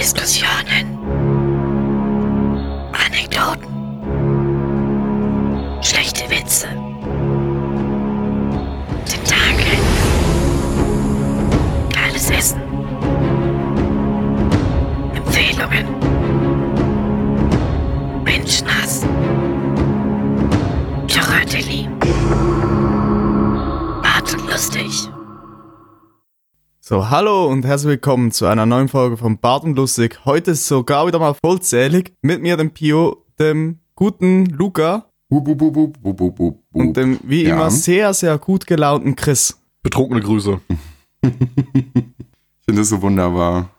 Diskussionen, Anekdoten, schlechte Witze, Tentakel, geiles Essen, Empfehlungen, Menschenhass, Choratelli, und lustig. So, hallo und herzlich willkommen zu einer neuen Folge von Bart und Lustig. Heute ist sogar wieder mal vollzählig. Mit mir dem Pio, dem guten Luca Wup, wup, wup, wup, wup, wup, wup. und dem wie Ja. immer sehr, sehr gut gelaunten Chris. Betrunkene Grüße. Ich finde das so wunderbar.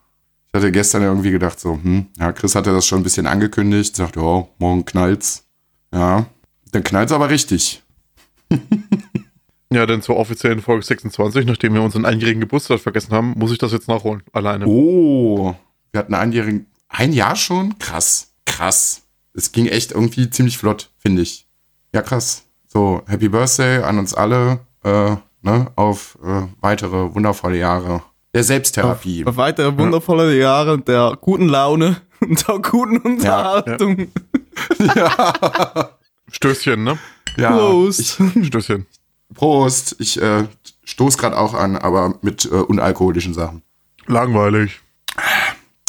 Ich hatte gestern irgendwie gedacht, so, hm, ja, Chris hatte das schon ein bisschen angekündigt, sagte, oh, morgen knallt's. Ja, dann knallt's aber richtig. Ja, denn zur offiziellen Folge 26, nachdem wir unseren einjährigen Geburtstag vergessen haben, muss ich das jetzt nachholen. Alleine. Oh, wir hatten einjährigen, ein Jahr schon? Krass, krass. Es ging echt irgendwie ziemlich flott, finde ich. Ja, krass. So, Happy Birthday an uns alle, äh, ne, auf äh, weitere wundervolle Jahre der Selbsttherapie. Auf weitere wundervolle Jahre der guten Laune und der guten Unterhaltung. Stößchen, ne? Ja, Prost. Ich, Stößchen. Prost. Ich äh, stoß gerade auch an, aber mit äh, unalkoholischen Sachen. Langweilig.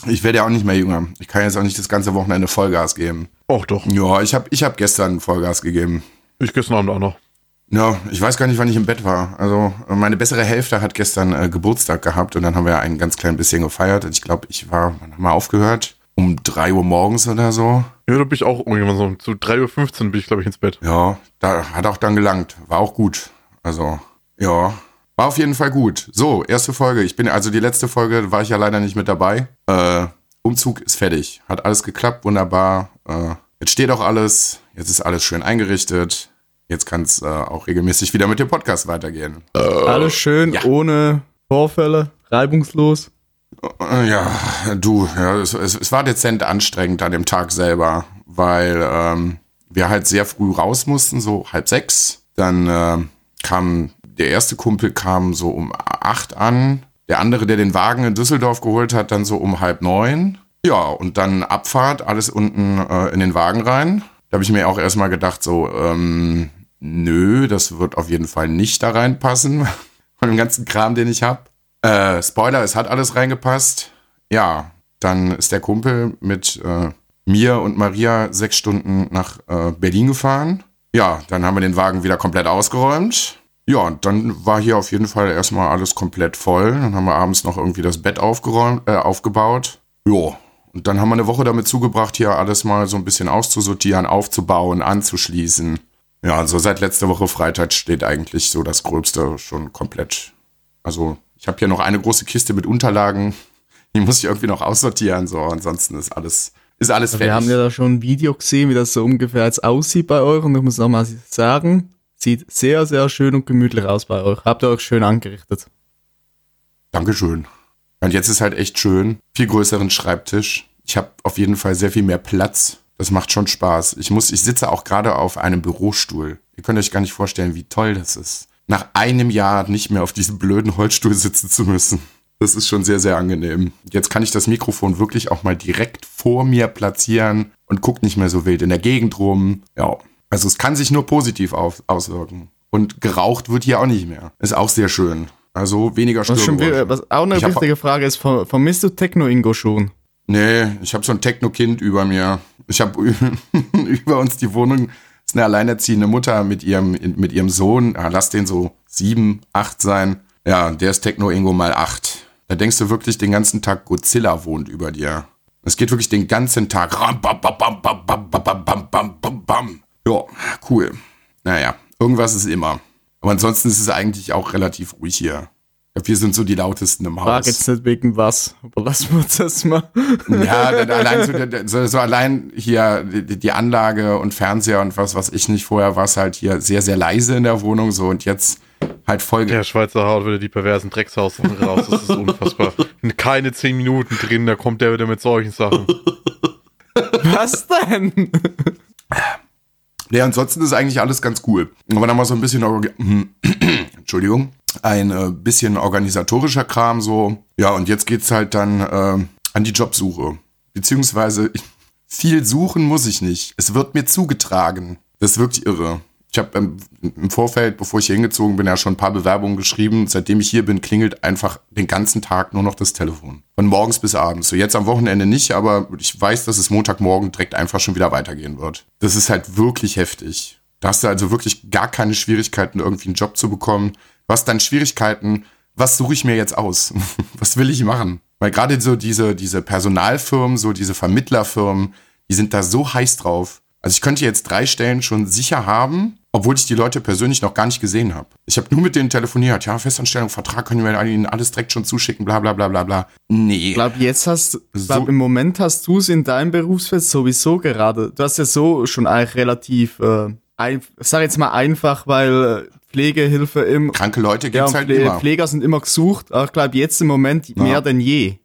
Ich werde ja auch nicht mehr jünger. Ich kann jetzt auch nicht das ganze Wochenende Vollgas geben. Och doch. Ja, ich habe ich hab gestern Vollgas gegeben. Ich gestern Abend auch noch. Ja, ich weiß gar nicht, wann ich im Bett war. Also meine bessere Hälfte hat gestern äh, Geburtstag gehabt und dann haben wir ein ganz klein bisschen gefeiert. Und ich glaube, ich war, wann haben wir aufgehört? Um drei Uhr morgens oder so. Ja, da bin ich auch irgendwann so. Zu 3.15 Uhr bin ich, glaube ich, ins Bett. Ja, da hat auch dann gelangt. War auch gut. Also, ja. War auf jeden Fall gut. So, erste Folge. Ich bin, also die letzte Folge war ich ja leider nicht mit dabei. Äh, Umzug ist fertig. Hat alles geklappt, wunderbar. Äh, jetzt steht auch alles. Jetzt ist alles schön eingerichtet. Jetzt kann es äh, auch regelmäßig wieder mit dem Podcast weitergehen. Alles schön, ja. ohne Vorfälle, reibungslos. Äh, Ja, du, ja, es, es, es war dezent anstrengend an dem Tag selber, weil ähm, wir halt sehr früh raus mussten, so halb sechs. Dann äh, kam der erste Kumpel kam so um acht an, der andere, der den Wagen in Düsseldorf geholt hat, dann so um halb neun. Ja, und dann Abfahrt, alles unten äh, in den Wagen rein. Da habe ich mir auch erstmal gedacht, so, ähm, nö, das wird auf jeden Fall nicht da reinpassen, von dem ganzen Kram, den ich habe. Äh, Spoiler, es hat alles reingepasst. Ja, dann ist der Kumpel mit äh, mir und Maria sechs Stunden nach äh, Berlin gefahren. Ja, dann haben wir den Wagen wieder komplett ausgeräumt. Ja, und dann war hier auf jeden Fall erstmal alles komplett voll. Dann haben wir abends noch irgendwie das Bett aufgeräumt, äh, aufgebaut. Ja, und dann haben wir eine Woche damit zugebracht, hier alles mal so ein bisschen auszusortieren, aufzubauen, anzuschließen. Ja, also seit letzter Woche Freitag steht eigentlich so das Gröbste schon komplett. Also ich habe hier noch eine große Kiste mit Unterlagen. Die muss ich irgendwie noch aussortieren. So, ansonsten ist alles, ist alles fertig. Wir haben ja da schon ein Video gesehen, wie das so ungefähr jetzt aussieht bei euch. Und ich muss nochmal sagen, sieht sehr, sehr schön und gemütlich aus bei euch. Habt ihr euch schön angerichtet. Dankeschön. Und jetzt ist halt echt schön. Viel größeren Schreibtisch. Ich habe auf jeden Fall sehr viel mehr Platz. Das macht schon Spaß. Ich muss, ich sitze auch gerade auf einem Bürostuhl. Ihr könnt euch gar nicht vorstellen, wie toll das ist. Nach einem Jahr nicht mehr auf diesem blöden Holzstuhl sitzen zu müssen. Das ist schon sehr, sehr angenehm. Jetzt kann ich das Mikrofon wirklich auch mal direkt vor mir platzieren und guckt nicht mehr so wild in der Gegend rum. Ja. Also es kann sich nur positiv auf, auswirken. Und geraucht wird hier auch nicht mehr. Ist auch sehr schön. Also weniger Störgeräusche. was auch eine Ich hab- wichtige Frage ist, ver- vermisst du Techno-Ingo schon? Nee, ich habe so ein Techno-Kind über mir. Ich habe über uns die Wohnung. ist eine alleinerziehende Mutter mit ihrem, mit ihrem Sohn. Ja, lass den so sieben, acht sein. Ja, der ist Techno-Ingo mal acht. Da denkst du wirklich den ganzen Tag, Godzilla wohnt über dir. Es geht wirklich den ganzen Tag. Ram, bam, bam, bam, bam, bam, bam, bam, bam, bam. Ja, cool. Naja, irgendwas ist immer. Aber ansonsten ist es eigentlich auch relativ ruhig hier. Glaub, Wir sind so die lautesten im Haus. Frag jetzt nicht wegen was, aber lassen wir uns das mal. Ja, allein so, so, so allein hier die, die Anlage und Fernseher und was, was ich nicht vorher war, es halt hier sehr, sehr leise in der Wohnung so und jetzt halt voll. Der Schweizer haut wieder die perversen Dreckshaus raus. Das ist unfassbar. In keine zehn Minuten drin, da kommt der wieder mit solchen Sachen. Was denn? Ja, ansonsten ist eigentlich alles ganz cool. Aber dann mal so ein bisschen, Entschuldigung, ein äh, bisschen organisatorischer Kram so. Ja, und jetzt geht's halt dann äh, an die Jobsuche. Beziehungsweise viel suchen muss ich nicht. Es wird mir zugetragen. Das ist wirklich irre. Ich habe ähm, im Vorfeld, bevor ich hier hingezogen bin, ja schon ein paar Bewerbungen geschrieben. Seitdem ich hier bin, klingelt einfach den ganzen Tag nur noch das Telefon. Von morgens bis abends. So jetzt am Wochenende nicht, aber ich weiß, dass es Montagmorgen direkt einfach schon wieder weitergehen wird. Das ist halt wirklich heftig. Da hast du also wirklich gar keine Schwierigkeiten, irgendwie einen Job zu bekommen. Hast dann Schwierigkeiten, was suche ich mir jetzt aus? was will ich machen? Weil gerade so diese, diese Personalfirmen, so diese Vermittlerfirmen, die sind da so heiß drauf. Also ich könnte jetzt drei Stellen schon sicher haben, obwohl ich die Leute persönlich noch gar nicht gesehen habe. Ich habe nur mit denen telefoniert. Ja, Festanstellung, Vertrag können wir ihnen alles direkt schon zuschicken, bla bla bla bla bla. Nee. Ich glaube, jetzt hast, So- glaub, im Moment hast du es in deinem Berufsfeld sowieso gerade. Du hast ja so schon eigentlich relativ, äh, ein, sag jetzt mal einfach, weil äh, Pflegehilfe im, Kranke Leute ja, gibt's und halt Pfle immer. Pfleger sind immer gesucht. Aber ich glaube, jetzt im Moment mehr denn je.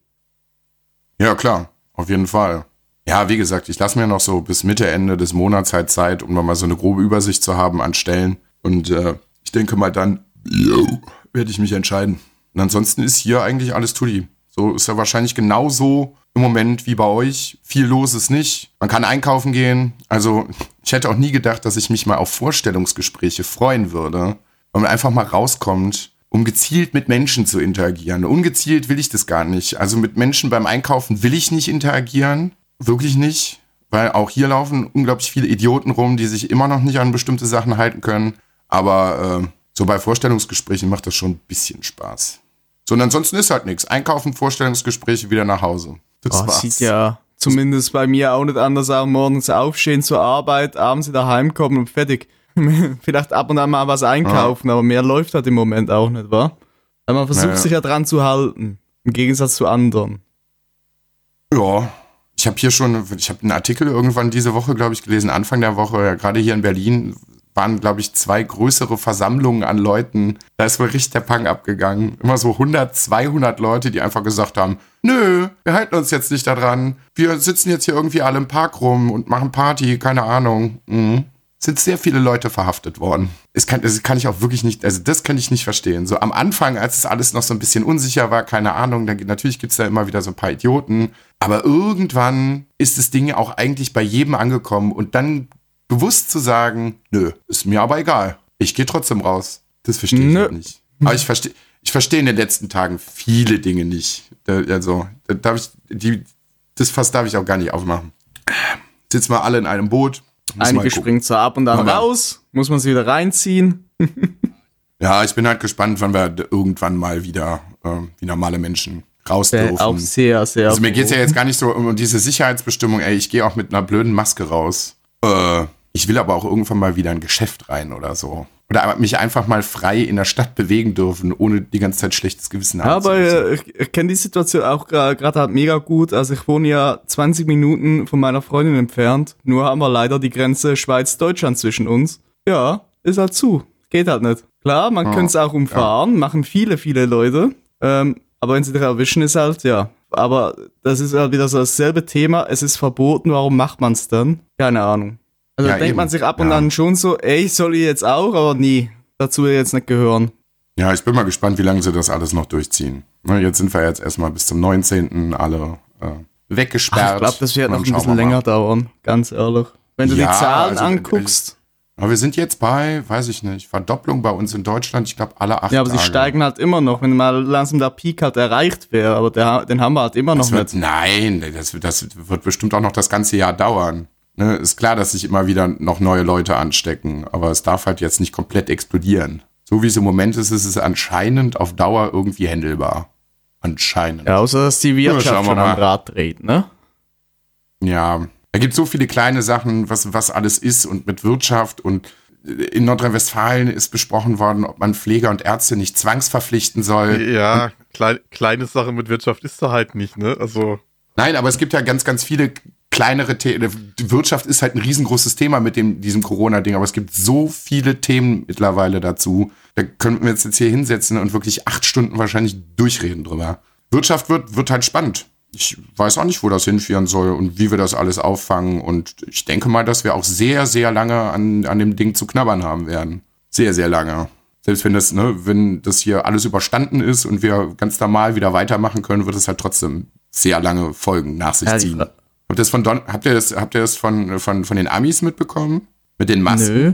Ja, klar, auf jeden Fall. Ja, wie gesagt, ich lasse mir noch so bis Mitte, Ende des Monats halt Zeit, um mal so eine grobe Übersicht zu haben an Stellen. Und äh, ich denke mal dann, werde ich mich entscheiden. Und ansonsten ist hier eigentlich alles Tutti. So ist ja wahrscheinlich genauso im Moment wie bei euch. Viel los ist nicht. Man kann einkaufen gehen. Also ich hätte auch nie gedacht, dass ich mich mal auf Vorstellungsgespräche freuen würde, weil man einfach mal rauskommt, um gezielt mit Menschen zu interagieren. Ungezielt will ich das gar nicht. Also mit Menschen beim Einkaufen will ich nicht interagieren. Wirklich nicht. Weil auch hier laufen unglaublich viele Idioten rum, die sich immer noch nicht an bestimmte Sachen halten können. Aber äh, so bei Vorstellungsgesprächen macht das schon ein bisschen Spaß. So, und ansonsten ist halt nichts. Einkaufen, Vorstellungsgespräche, wieder nach Hause. Das Oh, sieht ja zumindest bei mir auch nicht anders aus. Morgens aufstehen zur Arbeit, abends wieder heimkommen und fertig. Vielleicht ab und an mal was einkaufen, aber mehr läuft halt im Moment auch nicht, wa? Aber man versucht Naja. sich ja dran zu halten. Im Gegensatz zu anderen. Ja, ich habe hier schon, ich habe einen Artikel irgendwann diese Woche, glaube ich, gelesen, Anfang der Woche, ja, gerade hier in Berlin waren, glaube ich, zwei größere Versammlungen an Leuten. Da ist wohl richtig der Pang abgegangen. Immer so 100, 200 Leute, die einfach gesagt haben, nö, wir halten uns jetzt nicht daran. Wir sitzen jetzt hier irgendwie alle im Park rum und machen Party, keine Ahnung. Mhm. Sind sehr viele Leute verhaftet worden. Das kann, das kann ich auch wirklich nicht, also das kann ich nicht verstehen. So am Anfang, als es alles noch so ein bisschen unsicher war, keine Ahnung, dann, natürlich gibt's da immer wieder so ein paar Idioten. Aber irgendwann ist das Ding auch eigentlich bei jedem angekommen und dann bewusst zu sagen, nö, ist mir aber egal. Ich gehe trotzdem raus. Das verstehe ich halt nicht. Aber ich verstehe, ich verstehe in den letzten Tagen viele Dinge nicht. Also, da darf ich, die, das Fass darf ich auch gar nicht aufmachen. Sitzen wir alle in einem Boot. Mal Einige springen zwar ab und an Aber- raus, muss man sie wieder reinziehen. Ja, ich bin halt gespannt, wann wir irgendwann mal wieder ähm, wie normale Menschen raus Äh, dürfen. auch sehr, sehr. Also mir geht's ja froh. jetzt gar nicht so um diese Sicherheitsbestimmung, ey, ich gehe auch mit einer blöden Maske raus. Äh, ich will aber auch irgendwann mal wieder in ein Geschäft rein oder so. Oder mich einfach mal frei in der Stadt bewegen dürfen, ohne die ganze Zeit schlechtes Gewissen haben zu Aber müssen. äh, ich, ich kenne die Situation auch gerade halt mega gut. Also ich wohne ja 20 Minuten von meiner Freundin entfernt. Nur haben wir leider die Grenze Schweiz-Deutschland zwischen uns. Ja, ist halt zu. Geht halt nicht. Klar, man Ja, könnte es auch umfahren, machen viele, viele Leute. Ähm, aber wenn sie dich erwischen, ist halt, ja. Aber das ist halt wieder so dasselbe Thema. Es ist verboten, warum macht man es dann? Keine Ahnung. Also Ja, da denkt eben. man sich ab und Ja. an schon so, ey, soll ich jetzt auch, aber nie. Dazu will ich jetzt nicht gehören. Ja, ich bin mal gespannt, wie lange sie das alles noch durchziehen. Ne, jetzt sind wir jetzt erstmal bis zum 19. alle äh, weggesperrt. Ach, ich glaube, das wird noch ein bisschen länger dauern, ganz ehrlich. Wenn du Ja, die Zahlen also, anguckst, Aber wir sind jetzt bei, weiß ich nicht, Verdopplung bei uns in Deutschland, ich glaube alle acht ja, aber sie Tage. steigen halt immer noch, wenn mal langsam der Peak halt erreicht wäre, aber der, den haben wir halt immer noch Das wird, nicht. nein, das, das wird bestimmt auch noch das ganze Jahr dauern. Ne, ist klar, dass sich immer wieder noch neue Leute anstecken, aber es darf halt jetzt nicht komplett explodieren. So wie es im Moment ist, ist es anscheinend auf Dauer irgendwie händelbar. Anscheinend. Ja, außer dass die Wirtschaft wir schon am mal. Rad dreht, ne? Ja, da gibt so viele kleine Sachen, was, was alles ist und mit Wirtschaft und in Nordrhein-Westfalen ist besprochen worden, ob man Pfleger und Ärzte nicht zwangsverpflichten soll. Ja, klein, kleine Sache mit Wirtschaft ist da halt nicht, ne? Also, Nein, aber es gibt ja ganz, ganz viele kleinere Themen. Die Wirtschaft ist halt ein riesengroßes Thema mit dem, diesem Corona-Ding, aber es gibt so viele Themen mittlerweile dazu. Da könnten wir uns jetzt hier hinsetzen und wirklich acht Stunden wahrscheinlich durchreden drüber. Wirtschaft wird, wird halt spannend. Ich weiß auch nicht, wo das hinführen soll und wie wir das alles auffangen. Und ich denke mal, dass wir auch sehr, sehr lange an, an dem Ding zu knabbern haben werden. Sehr, sehr lange. Selbst wenn das, ne, wenn das hier alles überstanden ist und wir ganz normal wieder weitermachen können, wird es halt trotzdem sehr lange Folgen nach sich ziehen. Habt ihr das von Don habt ihr das, habt ihr das von, von, von den Amis mitbekommen? Mit den Masken? Nö.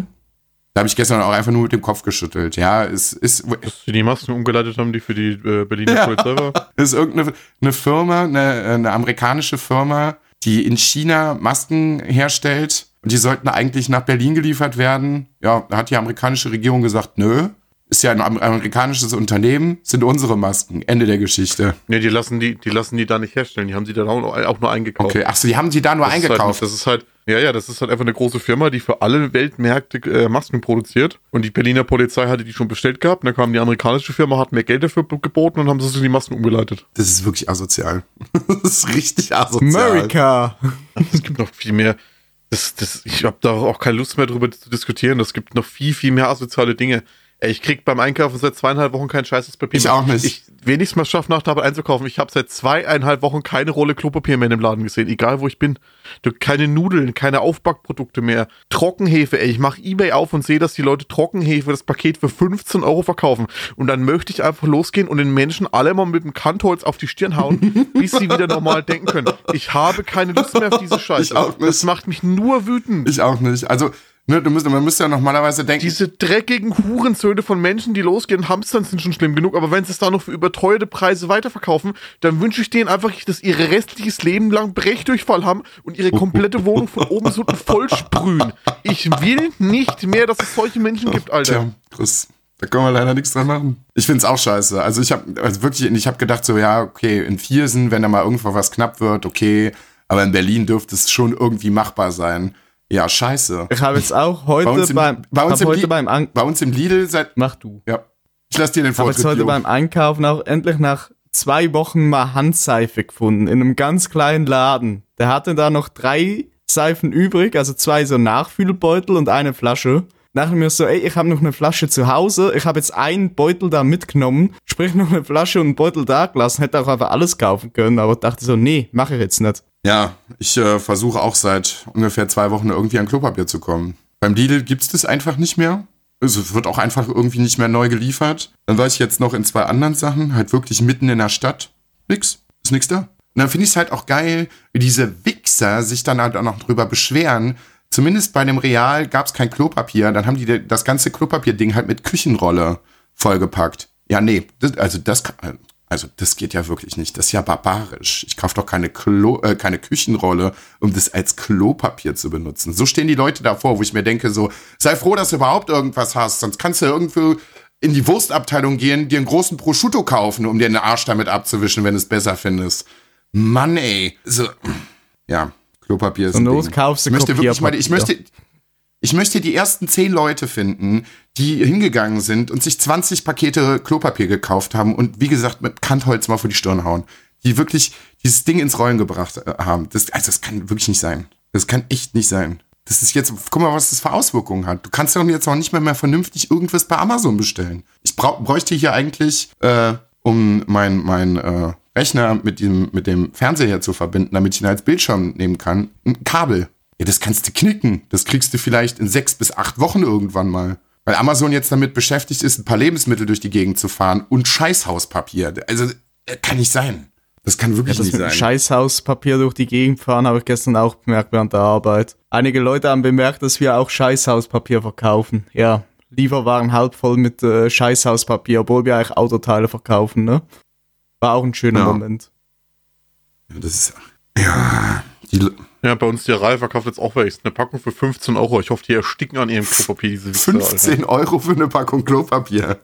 Da habe ich gestern auch einfach nur mit dem Kopf geschüttelt. Ja, es ist, Dass sie die Masken umgeleitet haben, die für die äh, Berliner Ja. Polizei war. es ist irgendeine eine Firma, eine, eine amerikanische Firma, die in China Masken herstellt. Und die sollten eigentlich nach Berlin geliefert werden. Ja, da hat die amerikanische Regierung gesagt, nö. Ist ja ein am- amerikanisches Unternehmen, sind unsere Masken. Ende der Geschichte. Nee, die lassen die, die lassen die da nicht herstellen. Die haben sie dann auch, nur- eingekauft. Okay, ach so, die haben die da nur Das ist eingekauft. Halt, das ist halt, ja, ja, das ist halt einfach eine große Firma, die für alle Weltmärkte äh, Masken produziert. Und die Berliner Polizei hatte die schon bestellt gehabt. Und dann kam die amerikanische Firma, hat mehr Geld dafür geboten und haben sie die Masken umgeleitet. Das ist wirklich asozial. das ist richtig asozial. America. Es gibt noch viel mehr. Das, das, ich habe da auch keine Lust mehr drüber zu diskutieren. Es gibt noch viel, viel mehr asoziale Dinge. Ey, ich krieg beim Einkaufen seit zweieinhalb Wochen kein scheißes Papier Ich mehr. auch nicht. Ich wenigstens mal schaffe, nach der Arbeit einzukaufen. Ich habe seit zweieinhalb Wochen keine Rolle Klopapier mehr in dem Laden gesehen, egal wo ich bin. Du, keine Nudeln, keine Aufbackprodukte mehr. Trockenhefe, ey, ich mache Ebay auf und sehe, dass die Leute Trockenhefe das Paket für 15 Euro verkaufen. Und dann möchte ich einfach losgehen und den Menschen alle mal mit dem Kantholz auf die Stirn hauen, bis sie wieder normal denken können. Ich habe keine Lust mehr auf diese Scheiße. Ich auch nicht. Das macht mich nur wütend. Ich auch nicht. Also, ne, du müsst, man müsste ja normalerweise denken, Diese dreckigen Hurensöhne von Menschen, die losgehen, Hamstern sind schon schlimm genug, aber wenn sie es da noch für überteuerte Preise weiterverkaufen, dann wünsche ich denen einfach, dass ihre restliches Leben lang Brechdurchfall haben und ihre komplette Wohnung von oben bis unten voll sprühen. Ich will nicht mehr, dass es solche Menschen gibt, Alter. Tja, Chris, da können wir leider nichts dran machen. Ich find's auch scheiße. Also ich habe also wirklich, ich habe gedacht so, ja, okay, in Viersen, wenn da mal irgendwo was knapp wird, okay, aber in Berlin dürfte es schon irgendwie machbar sein. Ja, scheiße. Ich habe jetzt auch Bei uns heute im- beim, bei uns im heute beim An Bei uns im Lidl seit, Mach du. ja, ich lass dir den Ich habe jetzt Vortritt. heute beim Einkaufen auch endlich nach zwei Wochen mal Handseife gefunden. In einem ganz kleinen Laden. Der hatte da noch drei Seifen übrig, also zwei so Nachfüllbeutel und eine Flasche. Nachher mir so, ey, ich habe noch eine Flasche zu Hause. Ich habe jetzt einen Beutel da mitgenommen, sprich noch eine Flasche und einen Beutel da gelassen. Hätte auch einfach alles kaufen können, aber dachte so, nee, mache ich jetzt nicht. Ja, ich äh, versuche auch seit ungefähr zwei Wochen irgendwie an Klopapier zu kommen. Beim Lidl gibt's das einfach nicht mehr. Also es wird auch einfach irgendwie nicht mehr neu geliefert. Dann war ich jetzt noch in zwei anderen Sachen, halt wirklich mitten in der Stadt. Nix, ist nix da. Und dann finde ich es halt auch geil, wie diese Wichser sich dann halt auch noch drüber beschweren. Zumindest bei dem Real gab's kein Klopapier. Dann haben die das ganze Klopapierding halt mit Küchenrolle vollgepackt. Ja, nee, das, also das also das geht ja wirklich nicht. Das ist ja barbarisch. Ich kaufe doch keine, Klo, äh, keine Küchenrolle, um das als Klopapier zu benutzen. So stehen die Leute davor, wo ich mir denke, so, sei froh, dass du überhaupt irgendwas hast. Sonst kannst du irgendwo in die Wurstabteilung gehen, dir einen großen Prosciutto kaufen, um dir den Arsch damit abzuwischen, wenn du es besser findest. Mann, ey. So, ja, Klopapier ist Und los, kaufst du ich möchte wirklich mal, ich möchte, ich möchte die ersten zehn Leute finden, die hingegangen sind und sich 20 Pakete Klopapier gekauft haben und wie gesagt mit Kantholz mal vor die Stirn hauen. Die wirklich dieses Ding ins Rollen gebracht äh, haben. Das, also das kann wirklich nicht sein. Das kann echt nicht sein. Das ist jetzt, guck mal, was das für Auswirkungen hat. Du kannst doch jetzt auch nicht mehr, mehr vernünftig irgendwas bei Amazon bestellen. Ich brauch, bräuchte hier eigentlich, äh, um mein, mein äh, Rechner mit dem, mit dem Fernseher zu verbinden, damit ich ihn als Bildschirm nehmen kann, ein Kabel. Ja, das kannst du knicken. Das kriegst du vielleicht in sechs bis acht Wochen irgendwann mal. Weil Amazon jetzt damit beschäftigt ist, ein paar Lebensmittel durch die Gegend zu fahren und Scheißhauspapier. Also, äh, kann nicht sein. Das kann wirklich Das nicht sein. Scheißhauspapier durch die Gegend fahren, habe ich gestern auch bemerkt während der Arbeit. Einige Leute haben bemerkt, dass wir auch Scheißhauspapier verkaufen. Ja, Lieferwaren halb voll mit äh, Scheißhauspapier, obwohl wir eigentlich Autoteile verkaufen, ne? War auch ein schöner Ja. Moment. Das ist, ja, die, Ja, bei uns die Reihe verkauft jetzt auch welches. Eine Packung für 15 Euro. Ich hoffe, die ersticken an ihrem Klopapier, diese Wichser, 15 Euro für eine Packung Klopapier.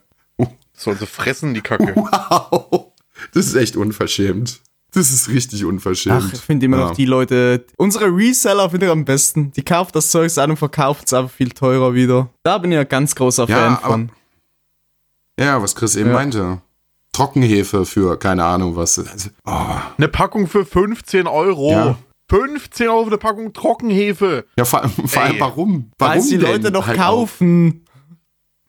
Sollen sie fressen, die Kacke. Wow. Das ist echt unverschämt. Das ist richtig unverschämt. Ach, ich finde immer Ja. noch die Leute, unsere Reseller finde ich am besten. Die kaufen das Zeug an und verkaufen es einfach viel teurer wieder. Da bin ich ein ganz großer Ja, Fan aber- von. Ja, was Chris eben Ja. meinte. Trockenhefe für keine Ahnung was. Also, oh. Eine Packung für 15 Euro. Ja. 15 Euro für eine Packung Trockenhefe. Ja, vor, vor allem warum? Weil Warum es die denn Leute noch halt auch? kaufen.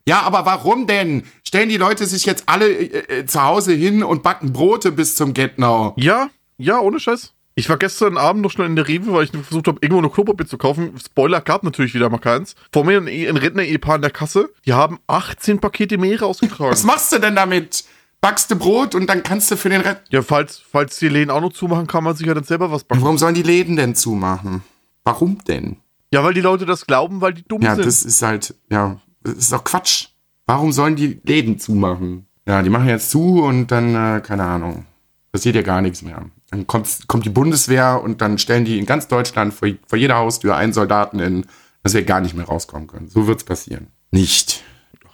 Ja, aber warum denn? Stellen die Leute sich jetzt alle äh, äh, zu Hause hin und backen Brote bis zum Get-Now? Ja, ja, ohne Scheiß. Ich war gestern Abend noch schnell in der Rewe, weil ich versucht habe, irgendwo eine Klopapier zu kaufen. Spoiler gab natürlich wieder mal keins. Vor mir ein, ein Rentner-Ehepaar in der Kasse. Die haben 18 Pakete Mehl rausgetragen. Was machst du denn damit? Backst du Brot und dann kannst du für den Rest. Ja, falls, falls die Läden auch noch zumachen, kann man sich ja dann selber was backen. Warum sollen die Läden denn zumachen? Warum denn? Ja, weil die Leute das glauben, weil die dumm Ja, sind. das ist halt, ja, das ist doch Quatsch. Warum sollen die Läden zumachen? Ja, die machen jetzt zu und dann, äh, keine Ahnung, passiert ja gar nichts mehr. Dann kommt, kommt die Bundeswehr und dann stellen die in ganz Deutschland vor, vor jeder Haustür einen Soldaten in, dass wir gar nicht mehr rauskommen können. So wird's passieren. Nicht.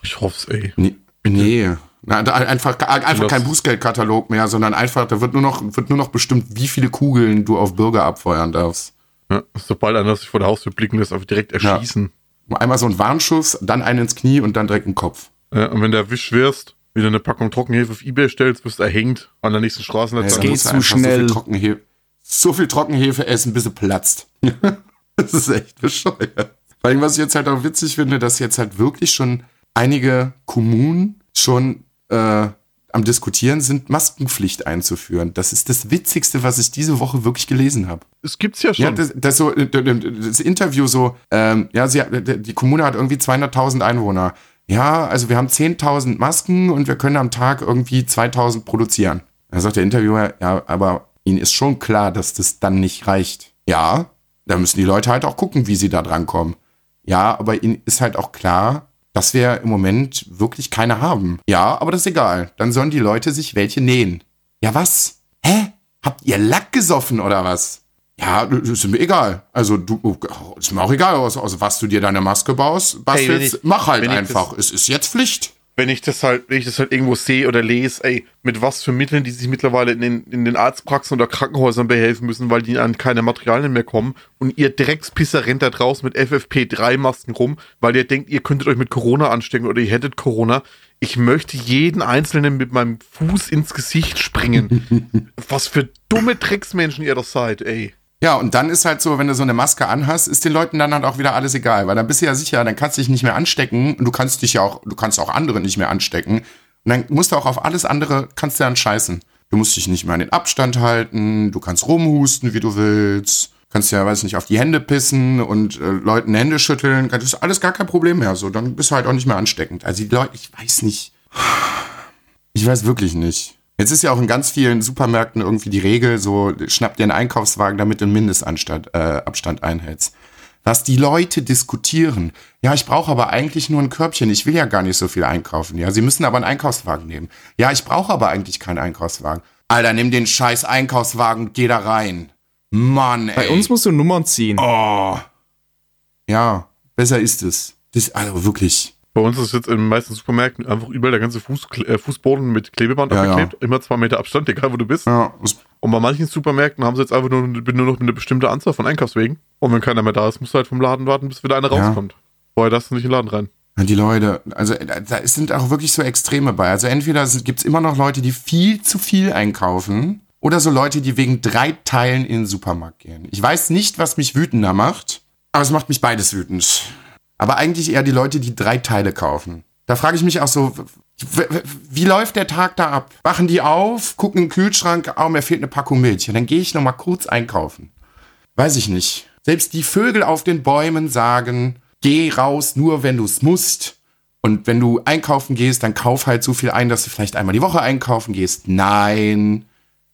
ich hoff's, ey. Nee. nee. Na, einfach einfach kein Bußgeldkatalog mehr, sondern einfach, da wird nur noch, wird nur noch bestimmt, wie viele Kugeln du auf Bürger abfeuern darfst. Ja, sobald einer sich vor der Haustür blicken lässt, einfach direkt erschießen. Einmal so ein Warnschuss, dann einen ins Knie und dann direkt im Kopf. Ja, und wenn du erwischt wirst, wieder eine Packung Trockenhefe auf Ebay stellst, wirst du erhängt an der nächsten Straßenlaterne. dann geht musst du zu schnell. So viel, Trockenhefe, so viel Trockenhefe essen, bis sie platzt. das ist echt bescheuert. Vor allem, was ich jetzt halt auch witzig finde, dass jetzt halt wirklich schon einige Kommunen schon äh, am Diskutieren sind, Maskenpflicht einzuführen. Das ist das Witzigste, was ich diese Woche wirklich gelesen habe. Es gibt's ja schon. Ja, das, das, so, äh, das Interview so, ähm, ja, sie, die Kommune hat irgendwie 200.000 Einwohner. Ja, also wir haben 10.000 Masken und wir können am Tag irgendwie 2.000 produzieren. Da sagt der Interviewer, ja, aber Ihnen ist schon klar, dass das dann nicht reicht. Ja, da müssen die Leute halt auch gucken, wie sie da drankommen. Ja, aber Ihnen ist halt auch klar, dass wir im Moment wirklich keine haben. Ja, aber das ist egal. Dann sollen die Leute sich welche nähen. Ja, was? Hä? Habt ihr Lack gesoffen oder was? Ja, das ist mir egal. Also du, ist mir auch egal, aus, aus was du dir deine Maske baust. Was Hey, ich- mach halt einfach. Es ist jetzt Pflicht. Wenn ich das halt, wenn ich das halt irgendwo sehe oder lese, ey, mit was für Mitteln die sich mittlerweile in den, in den Arztpraxen oder Krankenhäusern behelfen müssen, weil die an keine Materialien mehr kommen und ihr Dreckspisser rennt da draußen mit FFP3-Masken rum, weil ihr denkt, ihr könntet euch mit Corona anstecken oder ihr hättet Corona. Ich möchte jeden Einzelnen mit meinem Fuß ins Gesicht springen. was für dumme Drecksmenschen ihr doch seid, ey. Ja, und dann ist halt so, wenn du so eine Maske anhast, ist den Leuten dann halt auch wieder alles egal, weil dann bist du ja sicher, dann kannst du dich nicht mehr anstecken und du kannst dich ja auch, du kannst auch andere nicht mehr anstecken. Und dann musst du auch auf alles andere, kannst du dann scheißen. Du musst dich nicht mehr an den Abstand halten, du kannst rumhusten, wie du willst, kannst ja, weiß nicht, auf die Hände pissen und äh, Leuten Hände schütteln, das ist alles gar kein Problem mehr. So, dann bist du halt auch nicht mehr ansteckend. Also die Leute, ich weiß nicht. Ich weiß wirklich nicht. Jetzt ist ja auch in ganz vielen Supermärkten irgendwie die Regel, so schnapp dir einen Einkaufswagen, damit du einen Mindestabstand äh, Abstand einhältst. Was die Leute diskutieren. Ja, ich brauche aber eigentlich nur ein Körbchen. Ich will ja gar nicht so viel einkaufen. Ja, sie müssen aber einen Einkaufswagen nehmen. Ja, ich brauche aber eigentlich keinen Einkaufswagen. Alter, nimm den scheiß Einkaufswagen, geh da rein. Mann, ey. Bei uns musst du Nummern ziehen. Oh. Ja, besser ist es. Das, also wirklich. Bei uns ist jetzt in den meisten Supermärkten einfach überall der ganze Fuß, äh, Fußboden mit Klebeband Ja, abgeklebt. Immer zwei Meter Abstand, egal wo du bist. Ja, Und bei manchen Supermärkten haben sie jetzt einfach nur, nur noch eine bestimmte Anzahl von Einkaufswegen. Und wenn keiner mehr da ist, musst du halt vom Laden warten, bis wieder einer Ja. rauskommt. Vorher darfst du nicht in den Laden rein. Ja, Die Leute, also da da sind auch wirklich so Extreme bei. Also entweder gibt es immer noch Leute, die viel zu viel einkaufen oder so Leute, die wegen drei Teilen in den Supermarkt gehen. Ich weiß nicht, was mich wütender macht, aber es macht mich beides wütend. Aber eigentlich eher die Leute, die drei Teile kaufen. Da frage ich mich auch so, wie läuft der Tag da ab? Wachen die auf, gucken den Kühlschrank, oh, mir fehlt eine Packung Milch. Ja, dann gehe ich noch mal kurz einkaufen. Weiß ich nicht. Selbst die Vögel auf den Bäumen sagen, geh raus, nur wenn du es musst. Und wenn du einkaufen gehst, dann kauf halt so viel ein, dass du vielleicht einmal die Woche einkaufen gehst. Nein,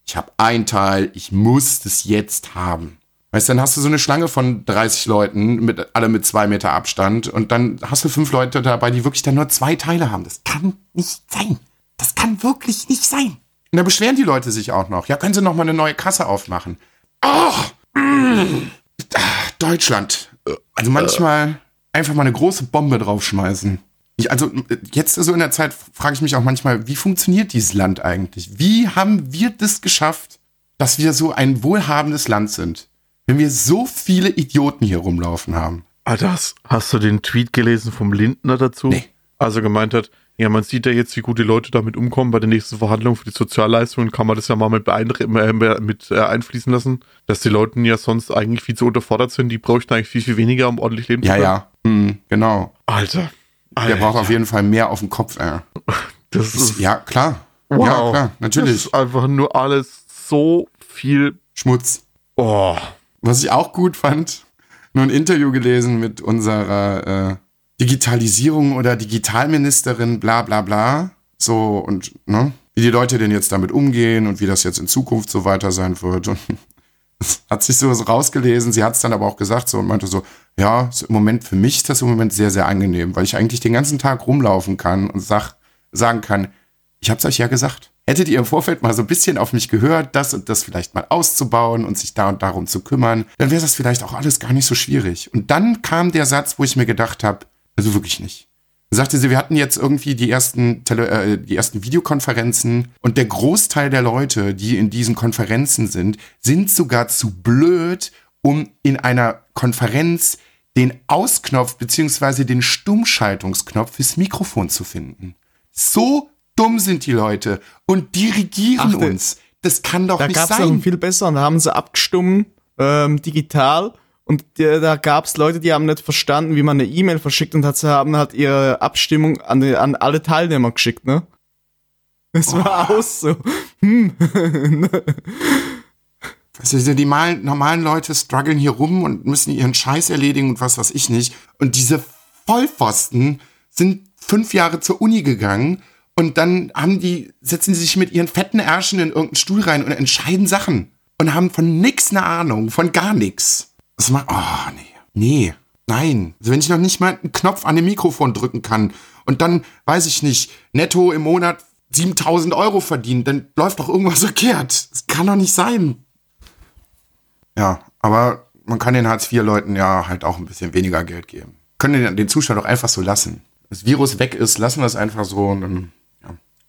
ich habe ein Teil, ich muss es jetzt haben. Weißt du, dann hast du so eine Schlange von 30 Leuten, mit, alle mit zwei Meter Abstand, und dann hast du fünf Leute dabei, die wirklich dann nur zwei Teile haben. Das kann nicht sein. Das kann wirklich nicht sein. Und da beschweren die Leute sich auch noch. Ja, können sie noch mal eine neue Kasse aufmachen? Oh, mm. Ah, Deutschland. Also manchmal einfach mal eine große Bombe draufschmeißen. Ich, also jetzt so in der Zeit frage ich mich auch manchmal, wie funktioniert dieses Land eigentlich? Wie haben wir das geschafft, dass wir so ein wohlhabendes Land sind, wenn wir so viele Idioten hier rumlaufen haben? Alter, hast, hast du den Tweet gelesen vom Lindner dazu? Nee. Also gemeint hat, ja, man sieht ja jetzt, wie gut die Leute damit umkommen. Bei den nächsten Verhandlungen für die Sozialleistungen kann man das ja mal mit, äh, mit äh, einfließen lassen, dass die Leute ja sonst eigentlich viel zu unterfordert sind. Die bräuchten eigentlich viel, viel weniger, um ordentlich leben Ja, zu können. ja, hm, genau. Alter. Der Alter. braucht auf jeden Fall mehr auf dem Kopf. Ey. das ist, Ja, klar. wow. Ja, klar, natürlich. Das ist einfach nur alles so viel. Schmutz. Oh. Was ich auch gut fand, nur ein Interview gelesen mit unserer äh, Digitalisierung oder Digitalministerin, bla bla bla. So und, ne? wie die Leute denn jetzt damit umgehen und wie das jetzt in Zukunft so weiter sein wird. Und hat sich so rausgelesen. Sie hat es dann aber auch gesagt so und meinte so, ja, ist im Moment für mich ist das im Moment sehr, sehr angenehm, weil ich eigentlich den ganzen Tag rumlaufen kann und sag, sagen kann, ich hab's euch ja gesagt. Hättet ihr im Vorfeld mal so ein bisschen auf mich gehört, das und das vielleicht mal auszubauen und sich da und darum zu kümmern, dann wäre das vielleicht auch alles gar nicht so schwierig. Und dann kam der Satz, wo ich mir gedacht habe, also wirklich nicht. Da sagte sie, wir hatten jetzt irgendwie die ersten, Tele äh, die ersten Videokonferenzen und der Großteil der Leute, die in diesen Konferenzen sind, sind sogar zu blöd, um in einer Konferenz den Ausknopf beziehungsweise den Stummschaltungsknopf fürs Mikrofon zu finden. So dumm sind die Leute und dirigieren Ach, da- uns. Das kann doch Da nicht gab es einen sein. viel besseren, da haben sie abgestimmt, ähm, digital. Und der, da gab es Leute, die haben nicht verstanden, wie man eine E-Mail verschickt und hat, sie haben halt ihre Abstimmung an, die, an alle Teilnehmer geschickt, ne? Es war Oh. auch so. Hm. Also die malen, normalen Leute strugglen hier rum und müssen ihren Scheiß erledigen und was weiß ich nicht. Und diese Vollpfosten sind fünf Jahre zur Uni gegangen und dann haben die, setzen sie sich mit ihren fetten Ärschen in irgendeinen Stuhl rein und entscheiden Sachen. Und haben von nix eine Ahnung, von gar nix. Das macht, oh nee, nee, nein. Also wenn ich noch nicht mal einen Knopf an dem Mikrofon drücken kann und dann, weiß ich nicht, netto im Monat 7000 Euro verdienen, dann läuft doch irgendwas verkehrt. Das kann doch nicht sein. Ja, aber man kann den Hartz-IV-Leuten ja halt auch ein bisschen weniger Geld geben. Können den, den Zustand doch einfach so lassen. Das Virus weg ist, lassen wir es einfach so und dann,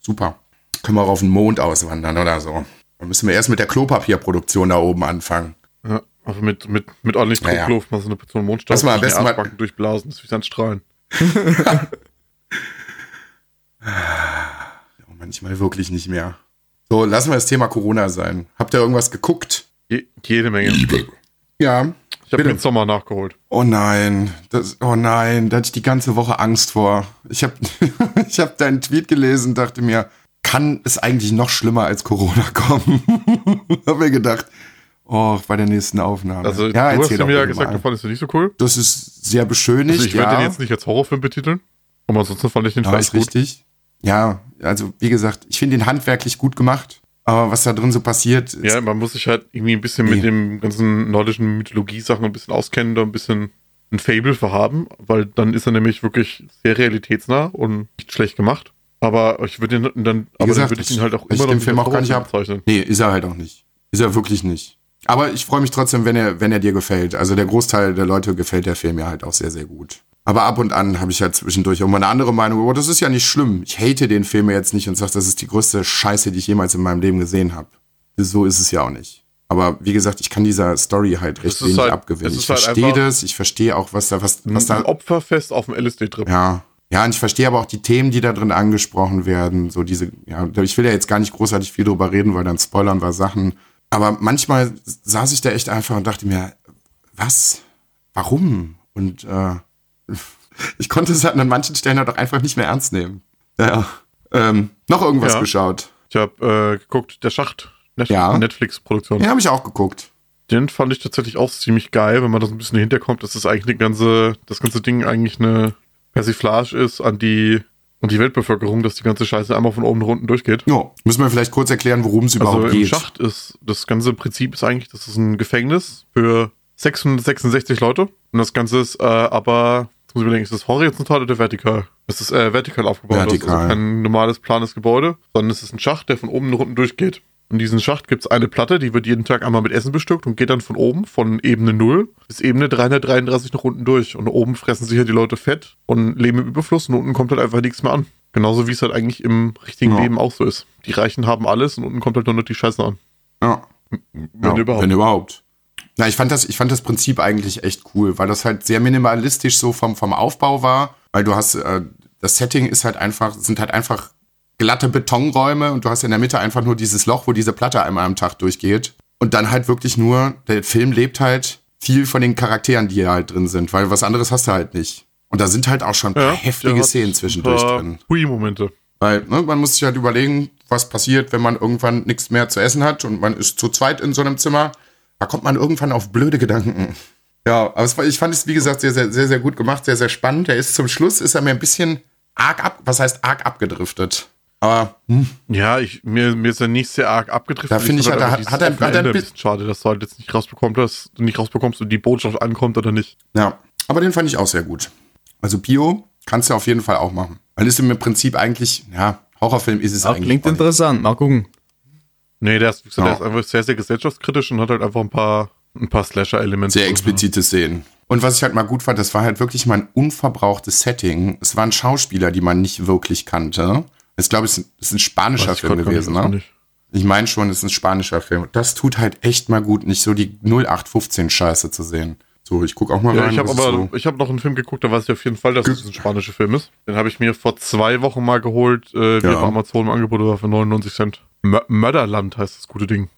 super. Können wir auch auf den Mond auswandern oder so. Dann müssen wir erst mit der Klopapierproduktion da oben anfangen. Ja, aber mit, mit, mit ordentlich Ja, ja. Druckluft mal so eine Portion Mondstaub Lass mal am besten mal- durchblasen, das ist dann strahlen. Manchmal wirklich nicht mehr. So, lassen wir das Thema Corona sein. Habt ihr irgendwas geguckt? Je, jede Menge. Ja. Ich habe Sommer nachgeholt. Oh nein, das, oh nein, da hatte ich die ganze Woche Angst vor. Ich habe ich hab deinen Tweet gelesen, dachte mir, kann es eigentlich noch schlimmer als Corona kommen? hab mir gedacht, oh, bei der nächsten Aufnahme. Also, ja, du hast mir ja gesagt, du fandest du nicht so cool. Das ist sehr beschönigt, Also, ich werde ja. den jetzt nicht als Horrorfilm betiteln. Aber ansonsten fand ich den ja, ist gut. richtig. Ja, also wie gesagt, ich finde den handwerklich gut gemacht, aber was da drin so passiert, ist, Ja, man muss sich halt irgendwie ein bisschen Nee. mit dem ganzen nordischen Mythologie-Sachen ein bisschen auskennen, da ein bisschen ein Fable für haben, weil dann ist er nämlich wirklich sehr realitätsnah und nicht schlecht gemacht. Aber ich würde ihn dann, aber gesagt, dann würde ich ihn halt auch ich immer noch den nicht Film auch gar nicht Horrorfilm ab. bezeichnen. Nee, ist er halt auch nicht. Ist er wirklich nicht. Aber ich freue mich trotzdem, wenn er, wenn er dir gefällt. Also der Großteil der Leute gefällt der Film ja halt auch sehr, sehr gut. Aber ab und an habe ich halt zwischendurch auch mal eine andere Meinung. Oh, das ist ja nicht schlimm. Ich hate den Film jetzt nicht und sage, das ist die größte Scheiße, die ich jemals in meinem Leben gesehen habe. So ist es ja auch nicht. Aber wie gesagt, ich kann dieser Story halt recht wenig halt- abgewinnen. Ich halt verstehe das, ich verstehe auch, was da, was, was da Ein Opferfest auf dem LSD-Trip. ja. Ja, und ich verstehe aber auch die Themen, die da drin angesprochen werden. So diese, ja, ich will ja jetzt gar nicht großartig viel drüber reden, weil dann spoilern wir Sachen. Aber manchmal saß ich da echt einfach und dachte mir, was? Warum? Und äh, ich konnte es halt an manchen Stellen halt auch einfach nicht mehr ernst nehmen. Ja. Ähm, noch irgendwas Ja. geschaut. Ich habe äh, geguckt, der Schacht, Net Ja. Netflix-Produktion. Den habe ich auch geguckt. Den fand ich tatsächlich auch ziemlich geil, wenn man das ein bisschen hinterkommt, dass das eigentlich eine ganze, das ganze Ding eigentlich eine Persiflage ist an die, an die Weltbevölkerung, dass die ganze Scheiße einmal von oben nach unten durchgeht. Ja. Müssen wir vielleicht kurz erklären, worum es überhaupt Also im geht. Schacht ist, das ganze Prinzip ist eigentlich, das ist ein Gefängnis für 666 Leute. Und das Ganze ist äh, aber, jetzt muss ich überlegen, ist das horizontal oder vertikal? Es ist äh, vertikal aufgebaut. Das ist Vertikal. also kein normales, planes Gebäude, sondern es ist ein Schacht, der von oben nach unten durchgeht. In diesem Schacht gibt es eine Platte, die wird jeden Tag einmal mit Essen bestückt und geht dann von oben, von Ebene 0 bis Ebene 333 nach unten durch. Und oben fressen sich halt die Leute fett und leben im Überfluss und unten kommt halt einfach nichts mehr an. Genauso wie es halt eigentlich im richtigen Ja. Leben auch so ist. Die Reichen haben alles und unten kommt halt nur noch die Scheiße an. Ja. Wenn ja, überhaupt. Wenn überhaupt. Na, ich fand das, ich fand das Prinzip eigentlich echt cool, weil das halt sehr minimalistisch so vom, vom Aufbau war, weil du hast, äh, das Setting ist halt einfach, sind halt einfach glatte Betonräume und du hast in der Mitte einfach nur dieses Loch, wo diese Platte einmal am Tag durchgeht. Und dann halt wirklich nur, der Film lebt halt viel von den Charakteren, die hier halt drin sind, weil was anderes hast du halt nicht. Und da sind halt auch schon ein paar der heftige Szenen zwischendurch drin. Hui-Momente. Weil ne, man muss sich halt überlegen, was passiert, wenn man irgendwann nichts mehr zu essen hat und man ist zu zweit in so einem Zimmer. Da kommt man irgendwann auf blöde Gedanken. Ja, aber war, ich fand es, wie gesagt, sehr, sehr, sehr, sehr gut gemacht, sehr, sehr spannend. Der ist zum Schluss, ist er mir ein bisschen arg ab, was heißt arg abgedriftet. Aber hm, Ja, ich, mir, mir ist er nicht sehr arg abgedriftet. Da finde ich, hat er- hat- hat er- hat er ein bisschen schade, dass du halt jetzt nicht rausbekommst, dass du nicht rausbekommst und die Botschaft ankommt oder nicht. ja, aber den fand ich auch sehr gut. Also Bio kannst du auf jeden Fall auch machen. Weil es im Prinzip eigentlich, ja, Horrorfilm ist es Ja, eigentlich. klingt interessant, mal gucken. Nee, der ist, Ja. der ist einfach sehr, sehr gesellschaftskritisch und hat halt einfach ein paar, ein paar Slasher-Elemente. Sehr drin. explizite Szenen. Und was ich halt mal gut fand, das war halt wirklich mal ein unverbrauchtes Setting. Es waren Schauspieler, die man nicht wirklich kannte. Ich glaube, es ist ein spanischer ich Film gewesen, ne? nicht. Ich meine schon, es ist ein spanischer Film. Das tut halt echt mal gut, nicht so die 0815-Scheiße zu sehen. So, ich gucke auch mal Ja, rein. ich habe aber, so. ich habe noch einen Film geguckt, da weiß ich auf jeden Fall, dass es ein spanischer Film ist. Den habe ich mir vor zwei Wochen mal geholt, äh, wie Ja. Amazon im Angebot war für 99 Cent. Mö- Mörderland heißt das gute Ding.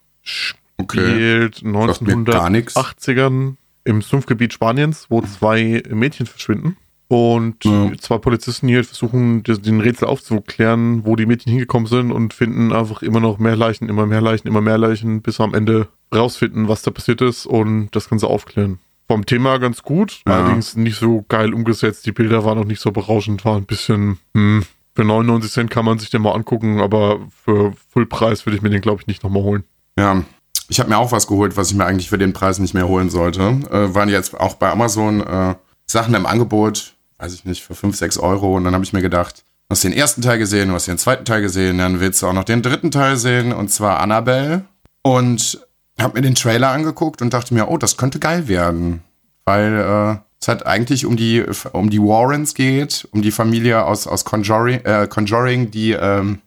Okay. Spielt nix. 1980ern im Sumpfgebiet Spaniens, wo zwei Mädchen verschwinden. Und Ja. zwei Polizisten hier versuchen, das- den Rätsel aufzuklären, wo die Mädchen hingekommen sind und finden einfach immer noch mehr Leichen, immer mehr Leichen, immer mehr Leichen, bis sie am Ende rausfinden, was da passiert ist und das Ganze aufklären. Vom Thema ganz gut, Ja. allerdings nicht so geil umgesetzt. Die Bilder waren auch nicht so berauschend, war ein bisschen, hm, für 99 Cent kann man sich den mal angucken, aber für Fullpreis würde ich mir den, glaube ich, nicht nochmal holen. Ja, ich habe mir auch was geholt, was ich mir eigentlich für den Preis nicht mehr holen sollte. Äh, waren jetzt auch bei Amazon äh, Sachen im Angebot, weiß ich nicht, für 5, 6 Euro. Und dann habe ich mir gedacht, du hast den ersten Teil gesehen, du hast den zweiten Teil gesehen, dann willst du auch noch den dritten Teil sehen, und zwar Annabelle. Und habe mir den Trailer angeguckt und dachte mir, oh, das könnte geil werden. Weil äh, es halt eigentlich um die, um die Warrens geht, um die Familie aus, aus Conjuring, äh, Conjuring die, ähm,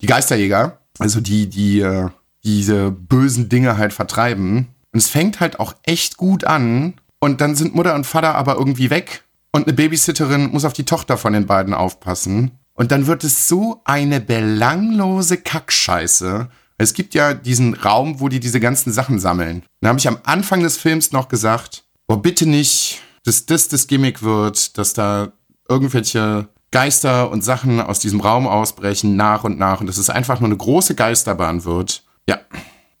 die Geisterjäger, also die, die äh, diese bösen Dinge halt vertreiben. Und es fängt halt auch echt gut an. Und dann sind Mutter und Vater aber irgendwie weg. Und eine Babysitterin muss auf die Tochter von den beiden aufpassen. Und dann wird es so eine belanglose Kackscheiße. Es gibt ja diesen Raum, wo die diese ganzen Sachen sammeln. Da habe ich am Anfang des Films noch gesagt, oh bitte nicht, dass das das Gimmick wird, dass da irgendwelche Geister und Sachen aus diesem Raum ausbrechen nach und nach und dass es einfach nur eine große Geisterbahn wird. Ja,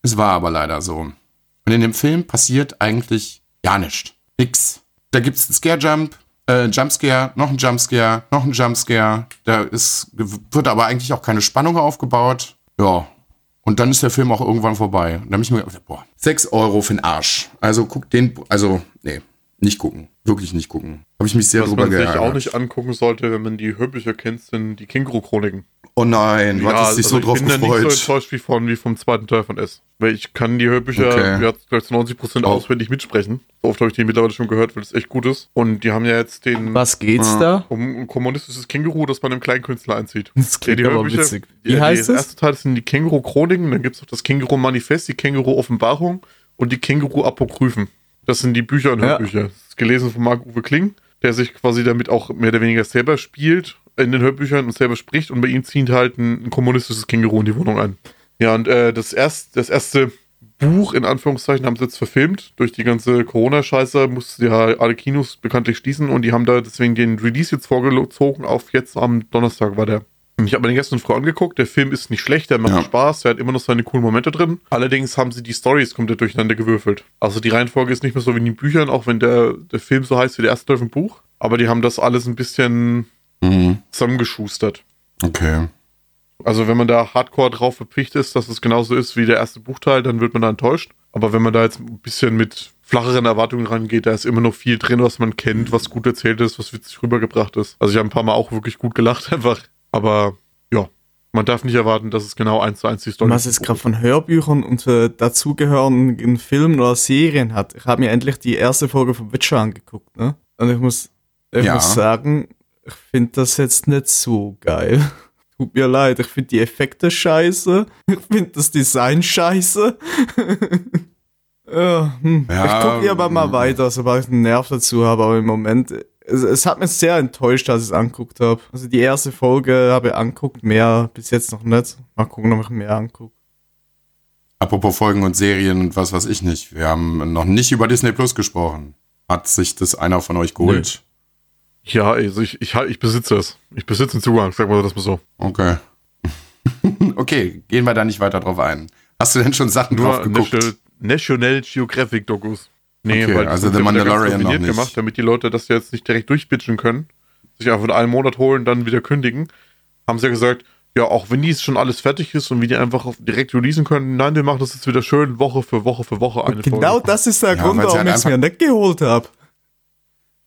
es war aber leider so. Und in dem Film passiert eigentlich gar nichts. Nix. Da gibt's einen Scare-Jump, äh, Jumpscare, noch ein Jumpscare, noch ein Jumpscare. Da ist, wird aber eigentlich auch keine Spannung aufgebaut. Ja. Und dann ist der Film auch irgendwann vorbei. Und da hab ich mir gedacht, boah, 6 Euro für den Arsch. Also guck den, also, nee, nicht gucken. Wirklich nicht gucken. Habe ich mich sehr Was drüber man sich geärgert. auch nicht angucken sollte, wenn man die Hörbücher kennt, sind die Känguru-Chroniken. Oh nein, du hattest dich so also drauf ich bin da gefreut. nicht so enttäuscht wie, von, wie vom zweiten Teil von S. Weil ich kann die Hörbücher Okay. ja, gleich zu 90% Oh. auswendig mitsprechen. So oft habe ich die mittlerweile schon gehört, weil es echt gut ist. Und die haben ja jetzt den Was geht's Ah. da? um ein kommunistisches Känguru, das bei einem kleinen Künstler einzieht. Das klingt aber witzig. Wie ja, heißt Der es? erste Teil sind die Känguru-Chroniken, dann gibt es noch das Känguru-Manifest, die Känguru-Offenbarung und die Känguru-Apokryphen. Das sind die Bücher und Ja. Hörbücher. Das ist gelesen von Marc-Uwe Kling, der sich quasi damit auch mehr oder weniger selber spielt in den Hörbüchern und selber spricht und bei ihm zieht halt ein, ein kommunistisches Känguru in die Wohnung ein. Ja, und äh, das, erst, das erste Buch, in Anführungszeichen, haben sie jetzt verfilmt. Durch die ganze Corona-Scheiße mussten ja alle Kinos bekanntlich schließen und die haben da deswegen den Release jetzt vorgezogen auf jetzt am Donnerstag war der. Ich habe mir den gestern früh angeguckt. Der Film ist nicht schlecht, der macht Ja. Spaß, der hat immer noch seine coolen Momente drin. Allerdings haben sie die Stories komplett durcheinander gewürfelt. Also die Reihenfolge ist nicht mehr so wie in den Büchern, auch wenn der, der Film so heißt wie der erste Teil vom Buch. Aber die haben das alles ein bisschen Mhm. zusammengeschustert. Okay. Also wenn man da hardcore drauf verpflichtet ist, dass es genauso ist wie der erste Buchteil, dann wird man da enttäuscht. Aber wenn man da jetzt ein bisschen mit flacheren Erwartungen rangeht, da ist immer noch viel drin, was man kennt, was gut erzählt ist, was witzig rübergebracht ist. Also ich habe ein paar Mal auch wirklich gut gelacht einfach. Aber ja, man darf nicht erwarten, dass es genau eins zu eins die Story Was jetzt gerade von Hörbüchern und äh, dazugehörigen Filmen oder Serien hat. Ich habe mir endlich die erste Folge von Witcher angeguckt, ne? Und ich muss, ich Ja. muss sagen, ich finde das jetzt nicht so geil. Tut mir leid, ich finde die Effekte scheiße. Ich finde das Design scheiße. ja, hm. Ja, ich gucke hier aber mal hm. weiter, sobald ich einen Nerv dazu habe. Aber im Moment, es, es hat mich sehr enttäuscht, als ich es anguckt habe. Also die erste Folge habe ich anguckt, mehr bis jetzt noch nicht. Mal gucken, ob ich mehr angucke. Apropos Folgen und Serien und was weiß ich nicht. Wir haben noch nicht über Disney Plus gesprochen. Hat sich das einer von euch geholt? Ja, also ich, ich, ich besitze es. Ich besitze den Zugang, sag mal das mal so. Okay. okay, gehen wir da nicht weiter drauf ein. Hast du denn schon Sachen drauf geguckt? National, National Geographic Dokus. Nee, Okay, weil also The Mandalorian noch nicht. gemacht, damit die Leute das jetzt nicht direkt durchbitchen können, sich einfach in einem Monat holen, dann wieder kündigen. Haben sie ja gesagt, Ja, auch wenn dies schon alles fertig ist und wir die einfach auf- direkt releasen können. Nein, wir machen das jetzt wieder schön Woche für Woche für Woche eine Genau Folge. das ist der Ja, Grund, warum halt ich es mir nicht geholt habe.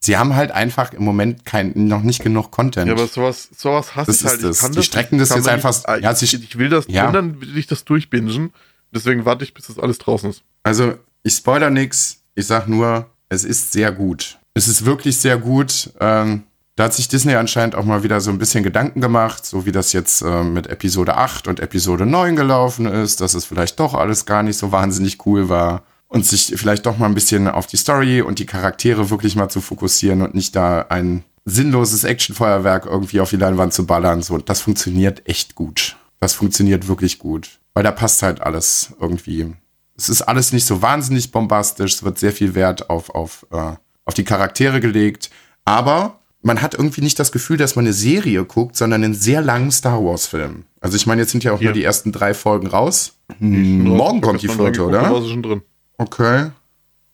Sie haben halt einfach im Moment kein, noch nicht genug Content. Ja, aber sowas, sowas hasse Das ich halt. ist das. Ich kann Die strecken das kann jetzt einfach- Nicht, äh, ja, ich, ich will das, ja. wenn, dann will ich das durchbingen. Deswegen warte ich, bis das alles draußen ist. Also, ich spoiler nix. Ich sag nur, es ist sehr gut. Es ist wirklich sehr gut. Ähm, da hat sich Disney anscheinend auch mal wieder so ein bisschen Gedanken gemacht, so wie das jetzt ähm, mit Episode 8 und Episode 9 gelaufen ist, dass es vielleicht doch alles gar nicht so wahnsinnig cool war. Und sich vielleicht doch mal ein bisschen auf die Story und die Charaktere wirklich mal zu fokussieren und nicht da ein sinnloses Actionfeuerwerk irgendwie auf die Leinwand zu ballern. So, das funktioniert echt gut. Das funktioniert wirklich gut. Weil da passt halt alles irgendwie. Es ist alles nicht so wahnsinnig bombastisch. Es wird sehr viel Wert auf, auf, äh, auf die Charaktere gelegt. Aber man hat irgendwie nicht das Gefühl, dass man eine Serie guckt, sondern einen sehr langen Star Wars-Film. Also ich meine, jetzt sind ja auch Ja. nur die ersten drei Folgen raus. Hm, morgen kommt die vierte, oder? sie schon drin. Okay.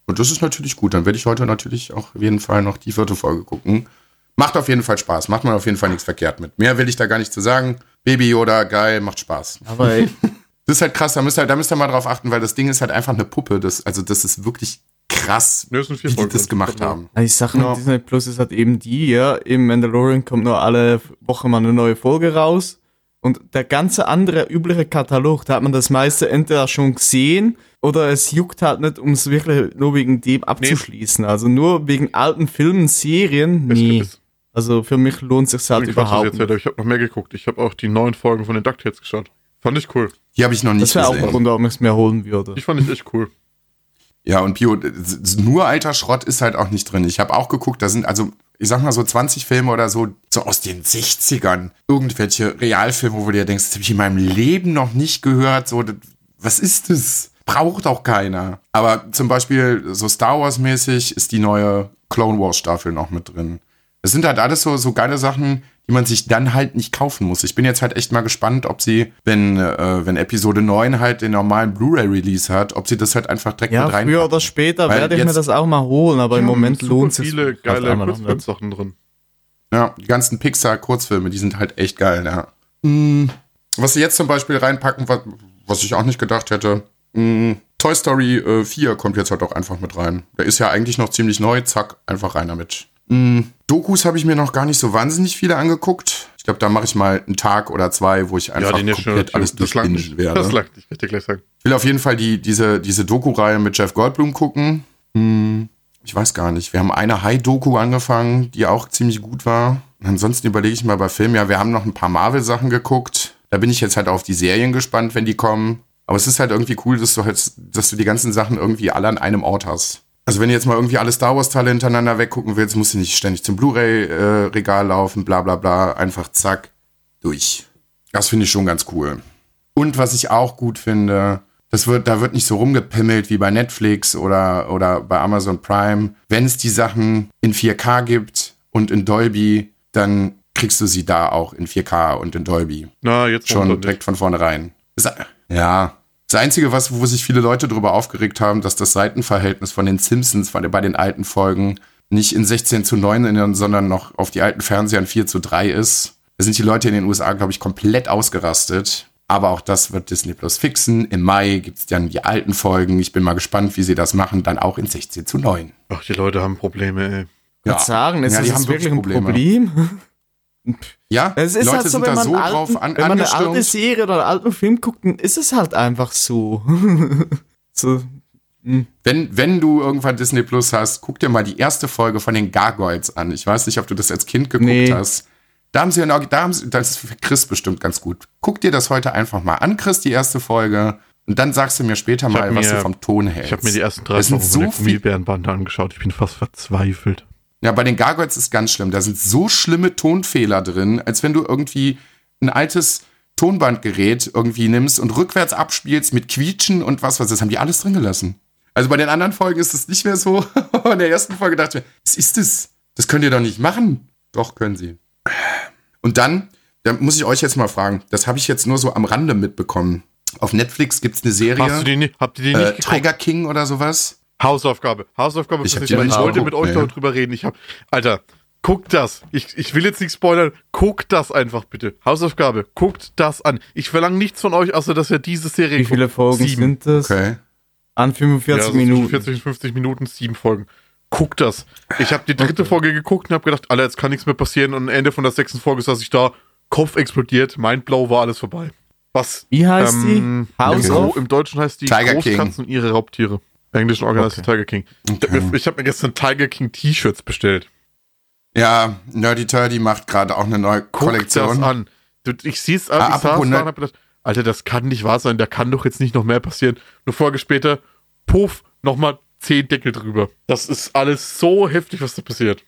Und das ist natürlich gut. Dann werde ich heute natürlich auch auf jeden Fall noch die vierte Folge gucken. Macht auf jeden Fall Spaß. Macht man auf jeden Fall nichts verkehrt mit. Mehr will ich da gar nicht zu sagen. Baby Yoda, geil, macht Spaß. Aber ey, Das ist halt krass, da müsst ihr, da müsst ihr mal drauf achten, weil das Ding ist halt einfach eine Puppe. Das, also das ist wirklich krass, Ne, es wie die das drin. gemacht Genau. haben. die Sache mit Ja. Disney Plus ist halt eben die, ja, im Mandalorian kommt nur alle Woche mal eine neue Folge raus. Und der ganze andere übliche Katalog, da hat man das meiste entweder schon gesehen oder es juckt halt nicht, um es wirklich nur wegen dem abzuschließen. Also nur wegen alten Filmen, Serien, Es nee. Also für mich lohnt sich halt Ich überhaupt jetzt. Ich habe noch mehr geguckt. Ich habe auch die neuen Folgen von den DuckTales geschaut. Fand ich cool. Die habe ich noch nicht Das wäre auch ein gesehen. Grund, warum ich es mir holen würde. Ich fand ich echt cool. Ja, und Bio, nur alter Schrott ist halt auch nicht drin. Ich habe auch geguckt, da sind also, ich sag mal so 20 Filme oder so, so aus den 60ern. Irgendwelche Realfilme, wo du dir denkst, das habe ich in meinem Leben noch nicht gehört. So, das- was ist das? Braucht auch keiner. Aber zum Beispiel so Star Wars-mäßig ist die neue Clone Wars-Staffel noch mit drin. Das sind halt alles so, so geile Sachen, die man sich dann halt nicht kaufen muss. Ich bin jetzt halt echt mal gespannt, ob sie, wenn, äh, wenn Episode 9 halt den normalen Blu-ray-Release hat, ob sie das halt einfach direkt Ja, mit rein. früher oder später Weil werde ich mir das auch mal holen, aber im Moment lohnt es sich viele geile nicht. Kurzfilmsachen drin. Ja, die ganzen Pixar-Kurzfilme, die sind halt echt geil, ja. Mm, Was sie jetzt zum Beispiel reinpacken, was, was ich auch nicht gedacht hätte, mm, Toy Story äh, 4 kommt jetzt halt auch einfach mit rein. Der ist ja eigentlich noch ziemlich neu, zack, einfach rein damit. Mm, Dokus habe ich mir noch gar nicht so wahnsinnig viele angeguckt. Ich glaube, da mache ich mal einen Tag oder zwei, wo ich einfach Ja, komplett alles nicht. werde. Das langt nicht, kann ich dir gleich sagen. Ich will auf jeden Fall die, diese, diese Doku-Reihe mit Jeff Goldblum gucken. Hm, ich weiß gar nicht. Wir haben eine High-Doku angefangen, die auch ziemlich gut war. Und ansonsten überlege ich mal bei Filmen. Ja, wir haben noch ein paar Marvel-Sachen geguckt. Da bin ich jetzt halt auf die Serien gespannt, wenn die kommen. Aber es ist halt irgendwie cool, dass du halt, dass du die ganzen Sachen irgendwie alle an einem Ort hast. Also wenn du jetzt mal irgendwie alle Star Wars-Teile hintereinander weggucken willst, musst du nicht ständig zum Blu-ray-Regal laufen, bla bla bla. Einfach zack, durch. Das finde ich schon ganz cool. Und was ich auch gut finde, das wird, da wird nicht so rumgepimmelt wie bei Netflix oder, oder bei Amazon Prime. Wenn es die Sachen in 4K gibt und in Dolby, dann kriegst du sie da auch in 4K und in Dolby. Na, jetzt Schon direkt von vornherein. Ja. Das Einzige, was, wo sich viele Leute darüber aufgeregt haben, dass das Seitenverhältnis von den Simpsons von, bei den alten Folgen nicht in 16 zu 9, sondern noch auf die alten Fernsehern 4 zu 3 ist. Da sind die Leute in den USA, glaube ich, komplett ausgerastet. Aber auch das wird Disney Plus fixen. Im Mai gibt es dann die alten Folgen. Ich bin mal gespannt, wie sie das machen. Dann auch in 16 zu 9. Ach, die Leute haben Probleme, ey. Ich würde sagen, ist Ja, das haben wirklich ein. Problem? Ja, Es ist Leute halt so, sind wenn da man, so alten, drauf an, wenn man eine alte. Serie oder einen alten Film guckt, dann ist es halt einfach so. so. Wenn, wenn du irgendwann Disney Plus hast, guck dir mal die erste Folge von den Gargoyles an. Ich weiß nicht, ob du das als Kind geguckt Nee. hast. Da haben sie, Orgi- da haben sie, das ist für Chris bestimmt ganz gut. Guck dir das heute einfach mal an, Chris, die erste Folge. Und dann sagst du mir später mal, was mir- du vom Ton hältst. Ich habe mir die ersten drei Es sind Folgen so von der Gummibärenbande angeschaut. Ich bin fast verzweifelt. Ja, bei den Gargoyles ist ganz schlimm. Da sind so schlimme Tonfehler drin, als wenn du irgendwie ein altes Tonbandgerät irgendwie nimmst und rückwärts abspielst mit Quietschen und was was. Das haben die alles drin gelassen. Also bei den anderen Folgen ist es nicht mehr so. In der ersten Folge dachte ich mir, was ist das? Das könnt ihr doch nicht machen. Doch, können sie. Und dann, da muss ich euch jetzt mal fragen, das habe ich jetzt nur so am Rande mitbekommen. Auf Netflix gibt es eine Serie, Hast du die nicht, habt ihr die nicht äh? Tiger King oder sowas. Hausaufgabe. Hausaufgabe Ich Ich nicht wollte mit euch nee. darüber reden. Ich hab, Alter, Guckt das. Ich, ich will jetzt nicht spoilern. Guckt das einfach bitte. Hausaufgabe. Guckt das an. Ich verlange nichts von euch, außer dass ihr diese Serie Wie viele. Folgen Sieben. sind das? Okay. An 45 ja, Minuten. 40 und 50 Minuten, sieben Folgen. Guckt das. Ich habe die dritte Folge geguckt und habe gedacht, Alter, jetzt kann nichts mehr passieren. Und am Ende von der sechsten Folge saß ich da, Kopf explodiert, Mindblow war alles vorbei. Was? Wie heißt ähm, die? House im, Okay. Im Deutschen heißt die Tiger Großkatzen und ihre Raubtiere. Englischen Organized Okay. Tiger King. Ich habe mir gestern Tiger King T-Shirts bestellt. Ja, Nerdy Turdy macht gerade auch eine neue Guck Kollektion. das an. Ich sehe es Ah, an, ich saß Nerd- und hab gedacht, Alter, das kann nicht wahr sein, da kann doch jetzt nicht noch mehr passieren. Eine Folge später, puff, nochmal zehn Deckel drüber. Das ist alles so heftig, was da passiert.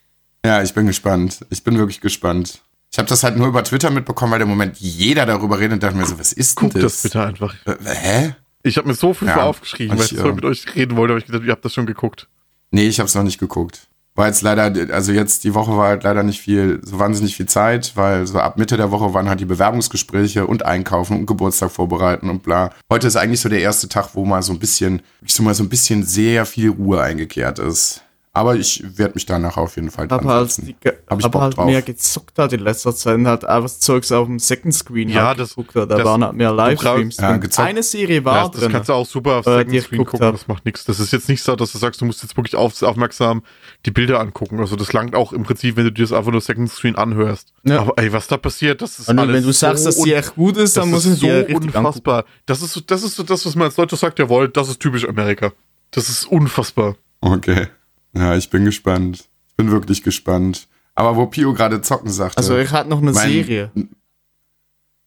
Ja, ich bin gespannt. Ich bin wirklich gespannt. Ich habe das halt nur über Twitter mitbekommen, weil im Moment jeder darüber redet und dachte mir so, was ist denn Guckt das das? bitte einfach. Äh, Hä? Ich habe mir so viel Ja, aufgeschrieben, weil ich so äh, mit euch reden wollte, aber ich gedacht, ihr habt das schon geguckt. Nee, ich habe es noch nicht geguckt. War jetzt leider, also jetzt die Woche war halt leider nicht viel, so wahnsinnig viel Zeit, weil so ab Mitte der Woche waren halt die Bewerbungsgespräche und Einkaufen und Geburtstag vorbereiten und bla. Heute ist eigentlich so der erste Tag, wo mal so ein bisschen, ich so mal so ein bisschen sehr viel Ruhe eingekehrt ist. Aber ich werde mich danach auf jeden Fall dran Aber halt, setzen. die, Hab ich aber Bock halt drauf. mehr gezockt hat in letzter Zeit halt einfach das Zeugs auf dem Second Screen Ja, halt das- geguckt hat. Da das- waren halt mehr Livestreams Ja, drin. gezockt. Eine Serie Ja, war das drin. kannst du auch super auf äh, Second Screen gucken, hab. das macht nichts. Das ist jetzt nicht so, dass du sagst, du musst jetzt wirklich auf, aufmerksam die Bilder angucken. Also das langt auch im Prinzip, wenn du dir das einfach nur Second Screen anhörst. Ja. Aber ey, was da passiert, das ist Und alles wenn du sagst, so dass die echt gut ist, Das dann muss ist ich so richtig angucken. unfassbar. Das ist, so, das ist so das, was man als Deutscher sagt, jawohl, das ist typisch Amerika. Das ist unfassbar. Okay. Ja, ich bin gespannt. Ich bin wirklich gespannt. Aber wo Pio gerade zocken sagte. Also ich hatte noch eine mein- Serie.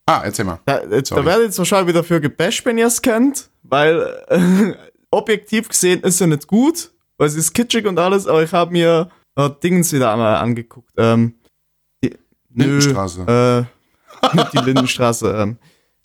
Ah, erzähl mal. Da, äh, da werdet ihr jetzt wahrscheinlich wieder für gebasht, wenn ihr es kennt, weil äh, objektiv gesehen ist sie nicht gut, weil sie ist kitschig und alles, aber ich habe mir äh, Dingens wieder einmal angeguckt. Ähm, die, nö, Lindenstraße. Äh, nicht die Lindenstraße. Ähm,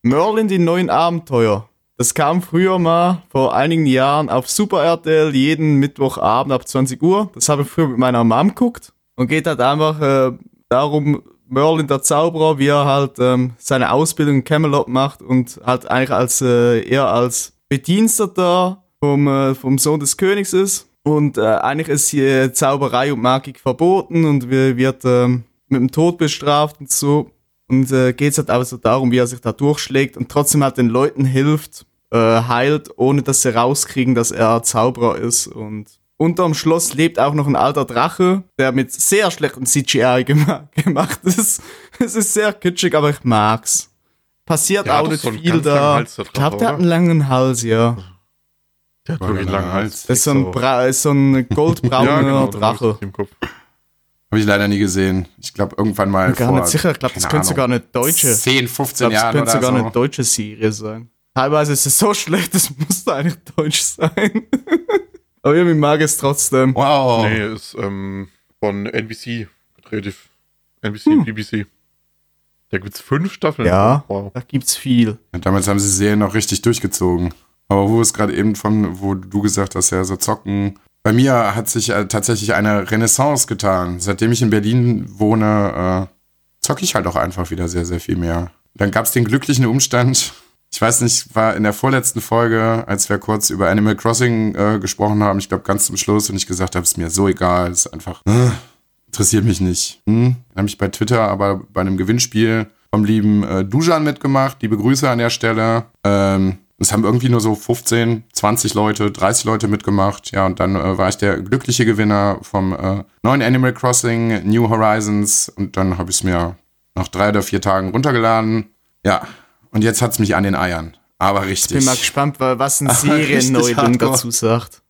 Merlin, die neuen Abenteuer. Das kam früher mal vor einigen Jahren auf Super RTL jeden Mittwochabend ab 20 Uhr. Das habe ich früher mit meiner Mom geguckt und geht halt einfach äh, darum, Merlin der Zauberer, wie er halt ähm, seine Ausbildung in Camelot macht und halt eigentlich als äh, er als Bediensteter vom, äh, vom Sohn des Königs ist. Und äh, eigentlich ist hier Zauberei und Magik verboten und wir- wird ähm, mit dem Tod bestraft und so. Und äh, geht es halt aber so darum, wie er sich da durchschlägt und trotzdem halt den Leuten hilft, äh, heilt, ohne dass sie rauskriegen, dass er Zauberer ist. Und unterm Schloss lebt auch noch ein alter Drache, der mit sehr schlechtem CGI gema gemacht ist. Es ist sehr kitschig, aber ich mag's. Passiert auch nicht so einen viel da. Hals, ich glaube, der hat einen langen Hals, ja. Der hat wirklich ein langen Hals. Das ist so ein, Bra ist so ein goldbrauner Ja, genau, Drache. im Kopf. Habe ich leider nie gesehen. Ich glaube, irgendwann mal Gar vor, nicht sicher, ich glaube, das könnte sogar eine deutsche. 10, Ich 15 glaube, das Jahren könnte oder sogar so. eine deutsche Serie sein. Teilweise ist es so schlecht, das musste eigentlich deutsch sein. Aber irgendwie mag es trotzdem. Wow. Nee, ist ähm, von NBC gedreht. NBC, Hm. BBC. Da gibt's fünf Staffeln. Ja. Wow. Da gibt's viel. Ja, Damals haben sie Serien noch richtig durchgezogen. Aber wo es gerade eben von, wo du gesagt hast, ja, so zocken. Bei mir hat sich äh, tatsächlich eine Renaissance getan. Seitdem ich in Berlin wohne, äh, zocke ich halt auch einfach wieder sehr, sehr viel mehr. Dann gab es den glücklichen Umstand, ich weiß nicht, war in der vorletzten Folge, als wir kurz über Animal Crossing äh, gesprochen haben, ich glaube ganz zum Schluss, und ich gesagt habe, ist mir so egal, ist einfach, äh, interessiert mich nicht. Hm? Dann habe ich bei Twitter aber bei einem Gewinnspiel vom lieben äh, Dujan mitgemacht. Liebe Grüße an der Stelle. Ähm, es haben irgendwie nur so 15, 20 Leute, 30 Leute mitgemacht. Ja, und dann äh, war ich der glückliche Gewinner vom äh, neuen Animal Crossing New Horizons. Und dann habe ich es mir nach drei oder vier Tagen runtergeladen. Ja, und jetzt hat es mich an den Eiern. Aber richtig. Bin mal gespannt, wa- was ein Serienneuling dazu sagt.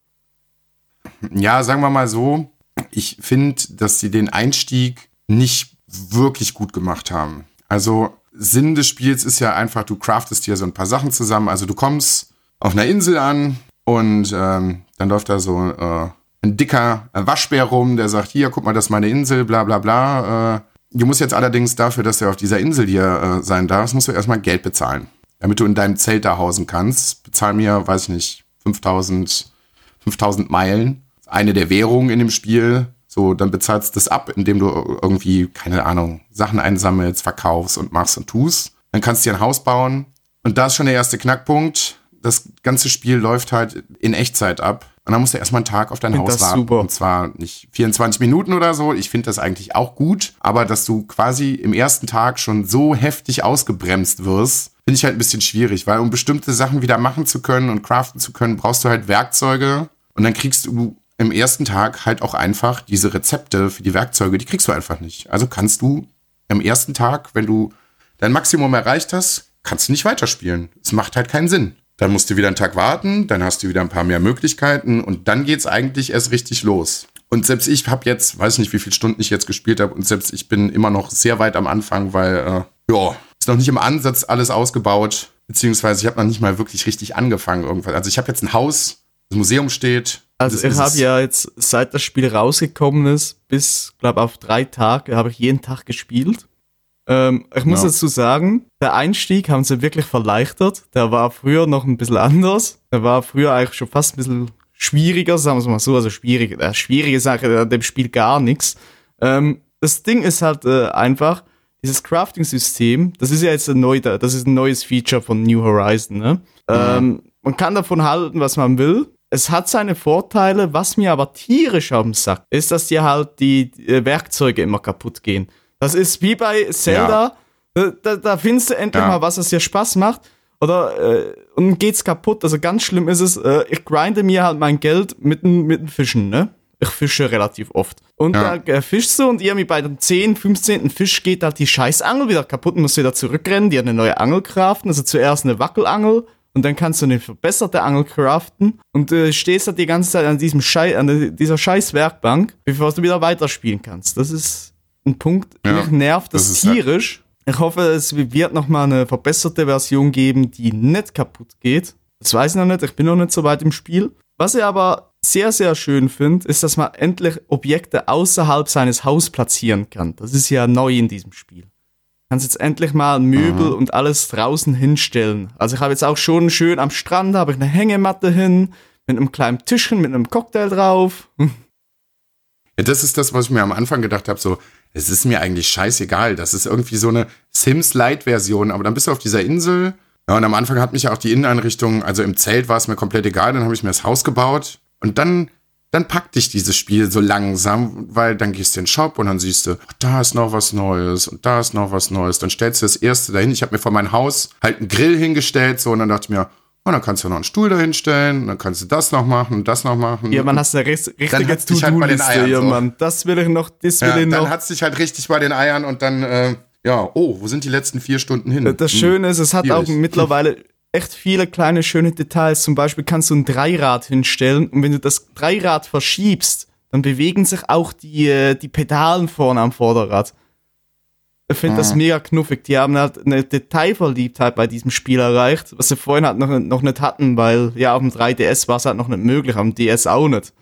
Ja, sagen wir mal so, ich finde, dass sie den Einstieg nicht wirklich gut gemacht haben. Also Sinn des Spiels ist ja einfach, du craftest dir so ein paar Sachen zusammen. Also du kommst auf einer Insel an und ähm, dann läuft da so äh, ein dicker Waschbär rum, der sagt, hier, guck mal, das ist meine Insel, bla bla bla. Äh, du musst jetzt allerdings dafür, dass du auf dieser Insel hier äh, sein darfst, musst du erstmal Geld bezahlen. Damit du in deinem Zelt da hausen kannst. Bezahl mir, weiß ich nicht, 5000 5000 Meilen, eine der Währungen in dem Spiel. So, dann bezahlst du das ab, indem du irgendwie, keine Ahnung, Sachen einsammelst, verkaufst und machst und tust. Dann kannst du dir ein Haus bauen. Und da ist schon der erste Knackpunkt. Das ganze Spiel läuft halt in Echtzeit ab. Und dann musst du erstmal einen Tag auf dein Find Haus warten. super. Und zwar nicht 24 Minuten oder so. Ich finde das eigentlich auch gut. Aber dass du quasi im ersten Tag schon so heftig ausgebremst wirst, finde ich halt ein bisschen schwierig. Weil um bestimmte Sachen wieder machen zu können und craften zu können, brauchst du halt Werkzeuge. Und dann kriegst du im ersten Tag halt auch einfach diese Rezepte für die Werkzeuge, die kriegst du einfach nicht. Also kannst du am ersten Tag, wenn du dein Maximum erreicht hast, kannst du nicht weiterspielen. Es macht halt keinen Sinn. Dann musst du wieder einen Tag warten, dann hast du wieder ein paar mehr Möglichkeiten und dann geht's eigentlich erst richtig los. Und selbst ich habe jetzt, weiß nicht, wie viele Stunden ich jetzt gespielt habe, und selbst ich bin immer noch sehr weit am Anfang, weil, äh, ja, ist noch nicht im Ansatz alles ausgebaut, beziehungsweise ich habe noch nicht mal wirklich richtig angefangen irgendwas. Also ich habe jetzt ein Haus, das Museum steht. Also das ich habe ja jetzt, seit das Spiel rausgekommen ist, bis, glaube auf drei Tage, habe ich jeden Tag gespielt. Ähm, ich muss Ja. dazu sagen, der Einstieg haben sie wirklich verleichtert. Der war früher noch ein bisschen anders. Der war früher eigentlich schon fast ein bisschen schwieriger, sagen wir es mal so. Also schwierig, äh, schwierige Sache an dem Spiel gar nichts. Ähm, das Ding ist halt äh, einfach, dieses Crafting-System, das ist ja jetzt ein, neu, das ist ein neues Feature von New Horizon. Ne? Ähm, man kann davon halten, was man will. Es hat seine Vorteile, was mir aber tierisch am Sack ist, dass dir halt die äh, Werkzeuge immer kaputt gehen. Das ist wie bei Zelda, da, da, da findest du endlich Ja. mal was, das dir Spaß macht. Oder äh, und geht's kaputt. Also ganz schlimm ist es, äh, ich grinde mir halt mein Geld mit dem mit dem Fischen, ne? Ich fische relativ oft. Und Ja. da äh, fischst du und irgendwie bei dem 10., 15. Fisch geht halt die Scheißangel wieder kaputt und musst wieder zurückrennen, dir eine neue Angel craften. Also zuerst eine Wackelangel und dann kannst du eine verbesserte Angel craften und äh, stehst halt die ganze Zeit an diesem Schei an dieser scheiß Werkbank, bevor du wieder weiterspielen kannst. Das ist ein Punkt, Ja, mich nervt das, das ist halt- tierisch. Ich hoffe, es wird noch mal eine verbesserte Version geben, die nicht kaputt geht. Das weiß ich noch nicht, ich bin noch nicht so weit im Spiel. Was ich aber sehr, sehr schön finde, ist, dass man endlich Objekte außerhalb seines Hauses platzieren kann. Das ist ja neu in diesem Spiel. Du kannst jetzt endlich mal Möbel und alles draußen hinstellen. Also ich habe jetzt auch schon schön am Strand, habe ich eine Hängematte hin, mit einem kleinen Tischchen, mit einem Cocktail drauf. Ja, das ist das, was ich mir am Anfang gedacht habe, so, es ist mir eigentlich scheißegal. Das ist irgendwie so eine Sims-Light-Version, aber dann bist du auf dieser Insel. Ja, und am Anfang hat mich ja auch die Inneneinrichtung, also im Zelt war es mir komplett egal, dann habe ich mir das Haus gebaut und dann, dann packt dich dieses Spiel so langsam, weil dann gehst du in den Shop und dann siehst du, da ist noch was Neues und da ist noch was Neues. Dann stellst du das erste dahin. Ich habe mir vor mein Haus halt einen Grill hingestellt, so, und dann dachte ich mir, oh, dann kannst du noch einen Stuhl dahin stellen, und dann kannst du das noch machen und das noch machen. Ja, man hast ris- richtige hat's dich halt bei den Eiern ja, so. Mann. Das will ich noch, das will Ja, ich dann noch. hat es dich halt richtig bei den Eiern und dann, äh, ja, oh, wo sind die letzten vier Stunden hin? Das Hm. Schöne ist, es hat auch schwierig. mittlerweile echt viele kleine schöne Details. Zum Beispiel kannst du ein Dreirad hinstellen und wenn du das Dreirad verschiebst, dann bewegen sich auch die, äh, die Pedalen vorne am Vorderrad. Ich finde das mega knuffig. Die haben halt eine Detailverliebtheit bei diesem Spiel erreicht, was sie vorhin halt noch, noch nicht hatten, weil ja, auf dem 3DS war es halt noch nicht möglich, am DS auch nicht.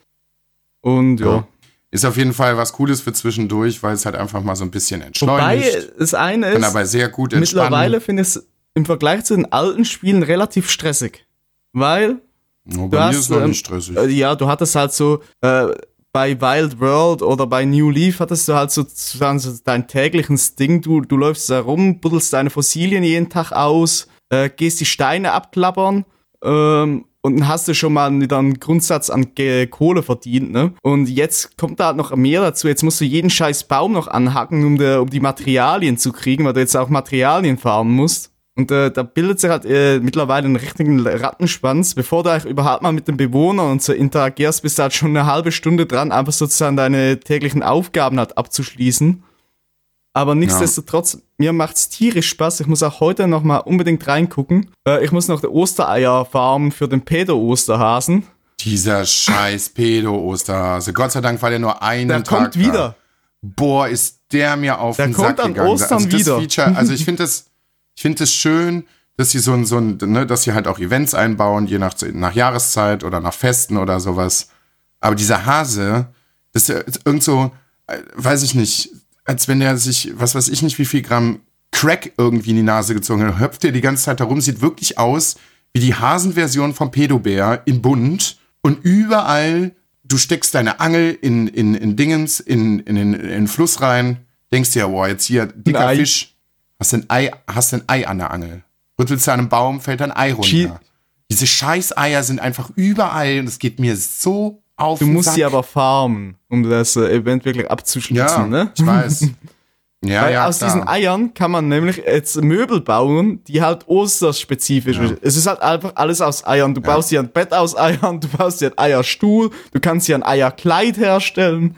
Und ja. Ja. Ist auf jeden Fall was Cooles für zwischendurch, weil es halt einfach mal so ein bisschen Wobei entschleunigt. das eine kann ist, aber sehr gut entspannen. mittlerweile finde ich es im Vergleich zu den alten Spielen relativ stressig. Weil Oh, du bei mir hast, ist es noch ähm, nicht stressig. Äh, ja, du hattest halt so, äh, bei Wild World oder bei New Leaf hattest du halt sozusagen so dein tägliches Ding. Du, du läufst da rum, buddelst deine Fossilien jeden Tag aus, äh, gehst die Steine abklappern ähm, und dann hast du schon mal wieder einen Grundsatz an Ge Kohle verdient, ne? Und jetzt kommt da halt noch mehr dazu. Jetzt musst du jeden scheiß Baum noch anhacken, um, der, um die Materialien zu kriegen, weil du jetzt auch Materialien farmen musst. Und äh, da bildet sich halt äh, mittlerweile einen richtigen Rattenschwanz. Bevor du eigentlich überhaupt mal mit den Bewohnern und so interagierst, bist du halt schon eine halbe Stunde dran, einfach sozusagen deine täglichen Aufgaben halt abzuschließen. Aber nichtsdestotrotz, mir macht's tierisch Spaß. Ich muss auch heute noch mal unbedingt reingucken. Äh, ich muss noch die Ostereier farmen für den Pedo-Osterhasen. Dieser scheiß Pedo-Osterhase. Gott sei Dank war der nur einen Der Tag kommt da. wieder. Boah, ist der mir auf Der den kommt Sack an gegangen. Ostern also wieder. Feature, also ich finde das, ich finde es schön, dass sie so ein, so ein, ne, dass sie halt auch Events einbauen, je nach, nach Jahreszeit oder nach Festen oder sowas. Aber dieser Hase, das ist irgend so, äh, weiß ich nicht, als wenn der sich, was weiß ich nicht, wie viel Gramm Crack irgendwie in die Nase gezogen hat, hüpft der die ganze Zeit herum, sieht wirklich aus wie die Hasenversion vom Pedobär in bunt und überall, du steckst deine Angel in, in, in Dingens, in, in, in, in den Fluss rein, denkst dir, boah, jetzt hier, dicker Ei. Fisch, hast ein Ei, hast ein Ei an der Angel. Rüttelst du an einem Baum, fällt ein Ei runter. Schie Diese Scheißeier sind einfach überall und es geht mir so auf Du musst Sack. sie aber farmen, um das äh, Event wirklich abzuschließen, Ja, ne? ich weiß. Ja, Weil ja, aus klar. diesen Eiern kann man nämlich jetzt Möbel bauen, die halt osterspezifisch sind. Es ist halt einfach alles aus Eiern. Du baust dir ein Bett aus Eiern, du baust dir ein Eierstuhl, du kannst dir ein Eierkleid herstellen,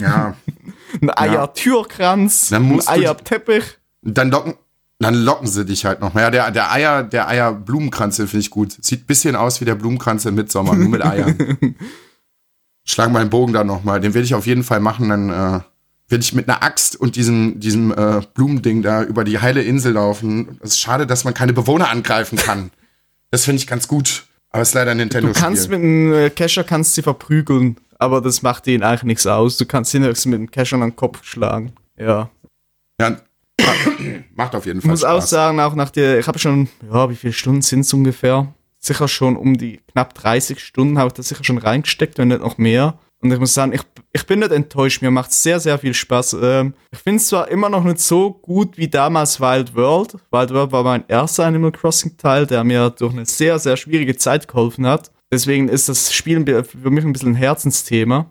ja. ein Eiertürkranz, Dann ein du- Eierteppich. Dann locken, dann locken sie dich halt noch. Ja, der, der Eier, der Eier-Blumenkranz, den finde ich gut. Sieht ein bisschen aus wie der Blumenkranz im Mitsommer, nur mit Eiern. Schlag mal den Bogen da nochmal. Den werde ich auf jeden Fall machen. Dann äh, werde ich mit einer Axt und diesem, diesem äh, Blumending da über die heile Insel laufen. Es ist schade, dass man keine Bewohner angreifen kann. Das finde ich ganz gut. Aber es ist leider ein Du Nintendo-Spiel. kannst mit einem äh, Kescher kannst sie verprügeln, aber das macht denen eigentlich nichts aus. Du kannst ihn höchstens mit dem Kescher an den Kopf schlagen. Ja. Ja, macht auf jeden Ich Fall muss auch Spaß. sagen, auch nach der, ich habe schon, ja, wie viele Stunden sind es ungefähr? Sicher schon um die knapp 30 Stunden habe ich da sicher schon reingesteckt, wenn nicht noch mehr. Und ich muss sagen, ich, ich bin nicht enttäuscht. Mir macht sehr, sehr viel Spaß. Ähm, ich finde es zwar immer noch nicht so gut wie damals Wild World. Wild World war mein erster Animal Crossing Teil, der mir durch eine sehr, sehr schwierige Zeit geholfen hat. Deswegen ist das Spiel für mich ein bisschen ein Herzensthema.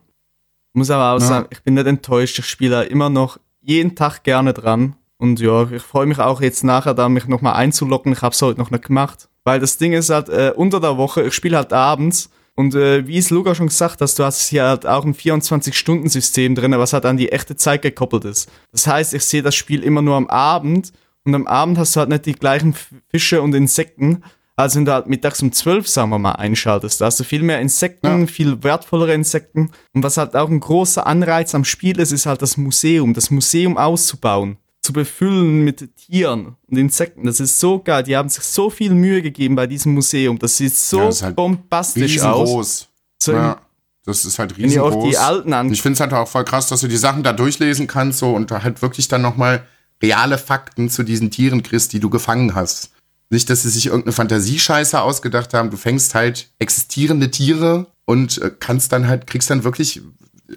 Ich muss aber auch Ja. sagen, ich bin nicht enttäuscht. Ich spiele da immer noch jeden Tag gerne dran. Und ja, ich freue mich auch jetzt nachher da, mich nochmal einzulocken. Ich habe es heute noch nicht gemacht. Weil das Ding ist halt, äh, unter der Woche, ich spiele halt abends. Und äh, wie es Luca schon gesagt hast, du hast hier halt auch ein 24-Stunden-System drin, was halt an die echte Zeit gekoppelt ist. Das heißt, ich sehe das Spiel immer nur am Abend. Und am Abend hast du halt nicht die gleichen Fische und Insekten, als wenn du halt mittags um 12, sagen wir mal, einschaltest. Da hast du viel mehr Insekten, Ja. viel wertvollere Insekten. Und was halt auch ein großer Anreiz am Spiel ist, ist halt das Museum. Das Museum auszubauen. Zu befüllen mit Tieren und Insekten. Das ist so geil. Die haben sich so viel Mühe gegeben bei diesem Museum. Das sieht so Ja, das halt bombastisch aus. Riesengroß. So Ja, das ist halt wenn ihr riesengroß. auch die alten an ich finde es halt auch voll krass, dass du die Sachen da durchlesen kannst so und da halt wirklich dann nochmal reale Fakten zu diesen Tieren kriegst, die du gefangen hast. Nicht, dass sie sich irgendeine Fantasiescheiße ausgedacht haben. Du fängst halt existierende Tiere und äh, kannst dann halt, kriegst dann wirklich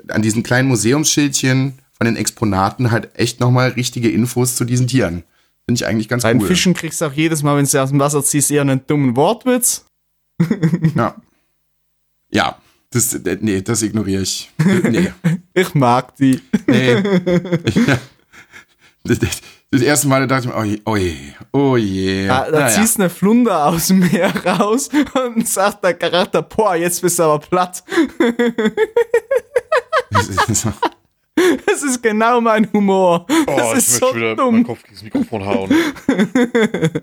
an diesen kleinen Museumsschildchen von den Exponaten halt echt nochmal richtige Infos zu diesen Tieren. Finde ich eigentlich ganz Bei cool. Fischen kriegst du auch jedes Mal, wenn du sie aus dem Wasser ziehst, eher einen dummen Wortwitz. Ja. Ja. Das, äh, nee, das ignoriere ich. Nee. Ich mag die. Nee. das, das, das erste Mal da dachte ich mir, oh je, oh je, oh je. Ah, da Naja. ziehst du eine Flunder aus dem Meer raus und sagt der Charakter, boah, jetzt bist du aber platt. Das ist genau mein Humor. Oh, das ich ist möchte so wieder dumm. meinen Kopf gegen das Mikrofon hauen.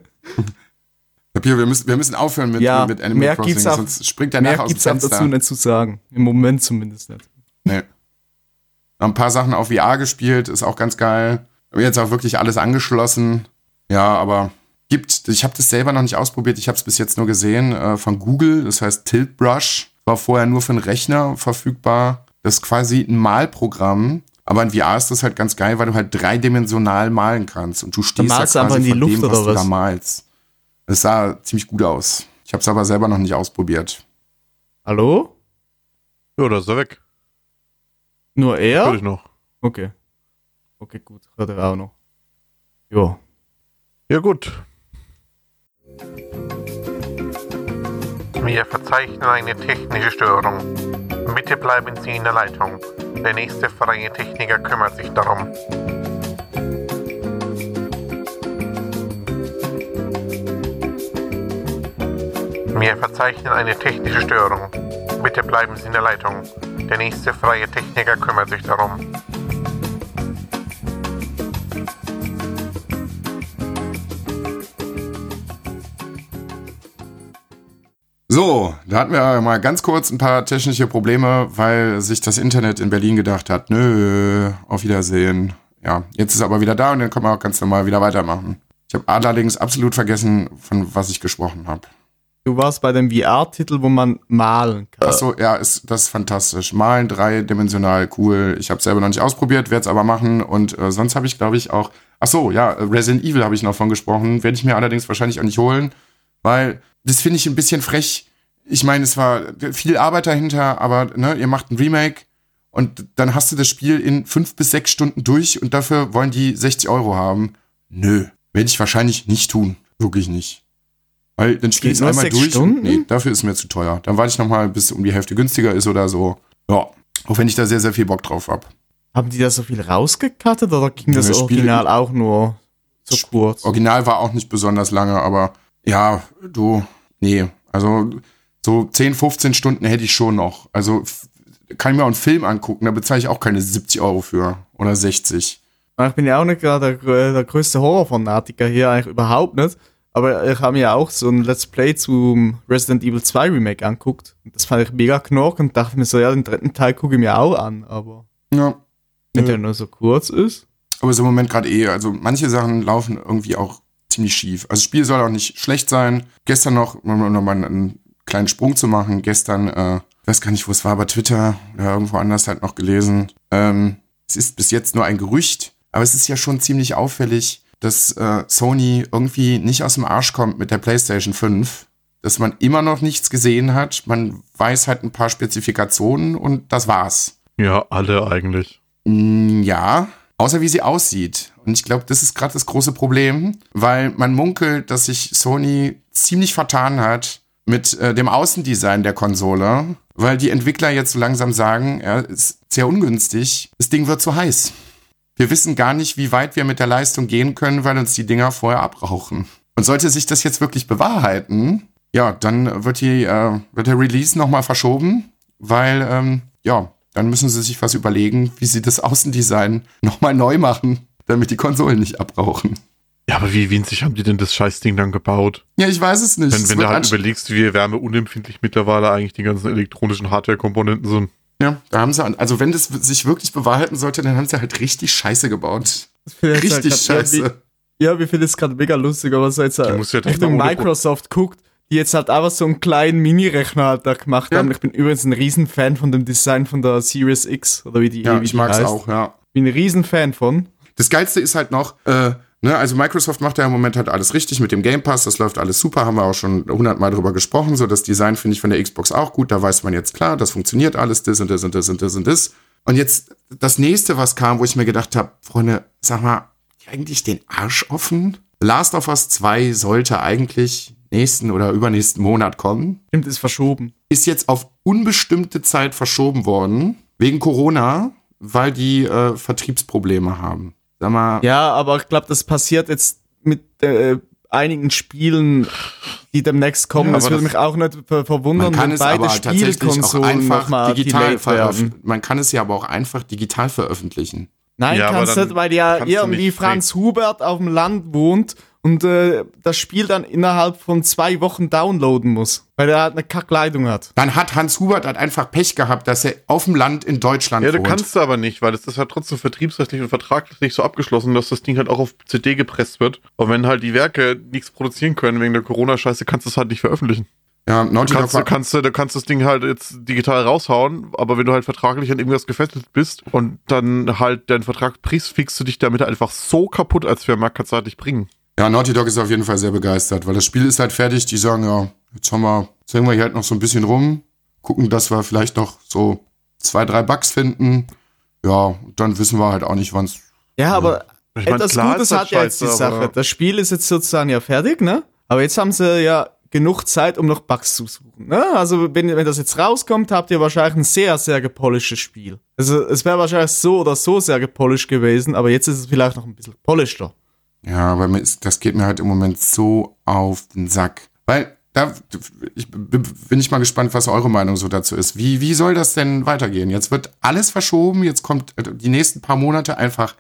Papier, wir müssen, wir müssen aufhören mit, Ja, mit Animal mehr Crossing, gibt's auch- sonst springt der Mehr nachher aus dem Fenster. dazu nicht zu sagen. Im Moment zumindest nicht. Nee. Ein paar Sachen auf VR gespielt, ist auch ganz geil. Hab jetzt auch wirklich alles angeschlossen. Ja, aber gibt, ich habe das selber noch nicht ausprobiert, ich habe es bis jetzt nur gesehen äh, von Google, das heißt Tilt Brush, war vorher nur für den Rechner verfügbar. Das ist quasi ein Malprogramm, aber in VR ist das halt ganz geil, weil du halt dreidimensional malen kannst und du stehst da malst quasi einfach in die von Luft dem, was oder du da was? malst. Es sah ziemlich gut aus. Ich habe es aber selber noch nicht ausprobiert. Hallo? Ja, da ist er weg. Nur er? ich noch. Okay. Okay, gut. Hört er auch noch. Jo. Ja, gut. Wir verzeichnen eine technische Störung. Bitte bleiben Sie in der Leitung. Der nächste freie Techniker kümmert sich darum. Wir verzeichnen eine technische Störung. Bitte bleiben Sie in der Leitung. Der nächste freie Techniker kümmert sich darum. So, da hatten wir mal ganz kurz ein paar technische Probleme, weil sich das Internet in Berlin gedacht hat, nö, auf Wiedersehen. Ja, jetzt ist er aber wieder da und dann können wir auch ganz normal wieder weitermachen. Ich habe allerdings absolut vergessen, von was ich gesprochen habe. Du warst bei dem VR-Titel, wo man malen kann. Ach so, ja, ist das ist fantastisch. Malen dreidimensional, cool. Ich habe selber noch nicht ausprobiert, werde es aber machen. Und äh, sonst habe ich, glaube ich, auch. Ach so, ja, Resident Evil habe ich noch von gesprochen. Werde ich mir allerdings wahrscheinlich auch nicht holen, weil das finde ich ein bisschen frech. Ich meine, es war viel Arbeit dahinter, aber ne, ihr macht ein Remake und dann hast du das Spiel in fünf bis sechs Stunden durch und dafür wollen die 60 Euro haben. Nö, werde ich wahrscheinlich nicht tun. Wirklich nicht. Weil dann spiele ich es einmal durch. Stunden? Und, nee, dafür ist mir zu teuer. Dann warte ich nochmal, bis um die Hälfte günstiger ist oder so. Ja. Auch wenn ich da sehr, sehr viel Bock drauf hab. Haben die da so viel rausgekattet oder ging das Spiele- Original auch nur so kurz? Original war auch nicht besonders lange, aber ja, du, nee. Also so 10, 15 Stunden hätte ich schon noch. Also kann ich mir auch einen Film angucken, da bezahle ich auch keine 70 Euro für. Oder 60. Ich bin ja auch nicht gerade der, der größte Horrorfanatiker hier, eigentlich überhaupt nicht. Aber ich habe mir auch so ein Let's Play zum Resident Evil 2 Remake anguckt. Und das fand ich mega knork und dachte mir so, ja, den dritten Teil gucke ich mir auch an. Aber Ja. wenn Ja. der nur so kurz ist. Aber ist im Moment gerade eh, also manche Sachen laufen irgendwie auch ziemlich schief. Also das Spiel soll auch nicht schlecht sein. Gestern noch, um nochmal einen kleinen Sprung zu machen, gestern, äh, ich weiß gar nicht, wo es war, bei Twitter oder irgendwo anders halt noch gelesen. Ähm, es ist bis jetzt nur ein Gerücht, aber es ist ja schon ziemlich auffällig, dass äh, Sony irgendwie nicht aus dem Arsch kommt mit der PlayStation 5. Dass man immer noch nichts gesehen hat. Man weiß halt ein paar Spezifikationen und das war's. Ja, alle eigentlich. Mm, Ja, außer wie sie aussieht. Und ich glaube, das ist gerade das große Problem, weil man munkelt, dass sich Sony ziemlich vertan hat mit äh, dem Außendesign der Konsole, weil die Entwickler jetzt so langsam sagen, ja, ist sehr ungünstig, das Ding wird zu heiß. Wir wissen gar nicht, wie weit wir mit der Leistung gehen können, weil uns die Dinger vorher abrauchen. Und sollte sich das jetzt wirklich bewahrheiten, ja, dann wird, die, äh, wird der Release nochmal verschoben, weil, ähm, ja, dann müssen sie sich was überlegen, wie sie das Außendesign nochmal neu machen, damit die Konsolen nicht abrauchen. Ja, aber wie winzig haben die denn das Scheißding dann gebaut? Ja, ich weiß es nicht. Wenn, Es wenn du halt überlegst, wie wärmeunempfindlich mittlerweile eigentlich die ganzen elektronischen Hardware-Komponenten sind. ja, da haben sie, an- also wenn das sich wirklich bewahrheiten sollte, dann haben sie halt richtig Scheiße gebaut. Richtig scheiße. Ja, wir finden es gerade mega lustig, aber so jetzt muss ja Richtung Microsoft guguckt, die jetzt halt einfach so einen kleinen Mini-Rechner halt da gemacht Ja. haben. Ich bin übrigens ein Riesenfan von dem Design von der Series X oder wie die, Ja, wie ich mag's heißt. auch, ja. Bin ein Riesenfan von. Das Geilste ist halt noch, äh, ne, also Microsoft macht ja im Moment halt alles richtig mit dem Game Pass, das läuft alles super, haben wir auch schon hundertmal drüber gesprochen, so das Design finde ich von der Xbox auch gut, da weiß man jetzt klar, das funktioniert alles, das und das und das und das und das. Und jetzt das nächste, was kam, wo ich mir gedacht habe, Freunde, sag mal, eigentlich den Arsch offen? Last of Us 2 sollte eigentlich nächsten oder übernächsten Monat kommen Stimmt, ist verschoben. ist jetzt auf unbestimmte Zeit verschoben worden, wegen Corona, weil die äh, Vertriebsprobleme haben. Sag mal, Ja, aber ich glaube, das passiert jetzt mit äh, einigen Spielen, die demnächst kommen. Ja, das würde mich auch nicht ver verwundern, man kann wenn es beide aber tatsächlich auch einfach digital veröffentlichen. Man kann es ja aber auch einfach digital veröffentlichen. Nein, Ja, kannst nicht, weil ja irgendwie Franz Hubert auf dem Land wohnt und äh, das Spiel dann innerhalb von zwei Wochen downloaden muss, weil er halt eine Kackleitung hat. Dann hat Hans Hubert halt einfach Pech gehabt, dass er auf dem Land in Deutschland Ja, du wohnt. kannst du aber nicht, weil es ist halt trotzdem vertriebsrechtlich und vertraglich so abgeschlossen, dass das Ding halt auch auf CD gepresst wird. Und wenn halt die Werke nichts produzieren können wegen der Corona-Scheiße, kannst du es halt nicht veröffentlichen. ja, Naughty Dog Kannst, du war, kannst, du kannst das Ding halt jetzt digital raushauen, aber wenn du halt vertraglich an irgendwas gefesselt bist und dann halt deinen Vertrag brichst, fickst du dich damit einfach so kaputt, als wäre Markt halt nicht bringen. Ja, Naughty Dog ist auf jeden Fall sehr begeistert, weil das Spiel ist halt fertig. Die sagen, ja, jetzt haben wir, jetzt hängen wir hier halt noch so ein bisschen rum, gucken, dass wir vielleicht noch so zwei, drei Bugs finden. Ja, dann wissen wir halt auch nicht, wann es Ja, aber Ich mein, etwas Gutes hat ja jetzt die Sache. aber- Das Spiel ist jetzt sozusagen ja fertig, ne? Aber jetzt haben sie ja genug Zeit, um noch Bugs zu suchen. Ne? Also wenn, wenn das jetzt rauskommt, habt ihr wahrscheinlich ein sehr, sehr gepolischtes Spiel. Also es wäre wahrscheinlich so oder so sehr gepolished gewesen, aber jetzt ist es vielleicht noch ein bisschen polischter. Ja, aber mir ist, das geht mir halt im Moment so auf den Sack. Weil, da ich, bin ich mal gespannt, was eure Meinung so dazu ist. Wie, wie soll das denn weitergehen? Jetzt wird alles verschoben, jetzt kommt äh, die nächsten paar Monate einfach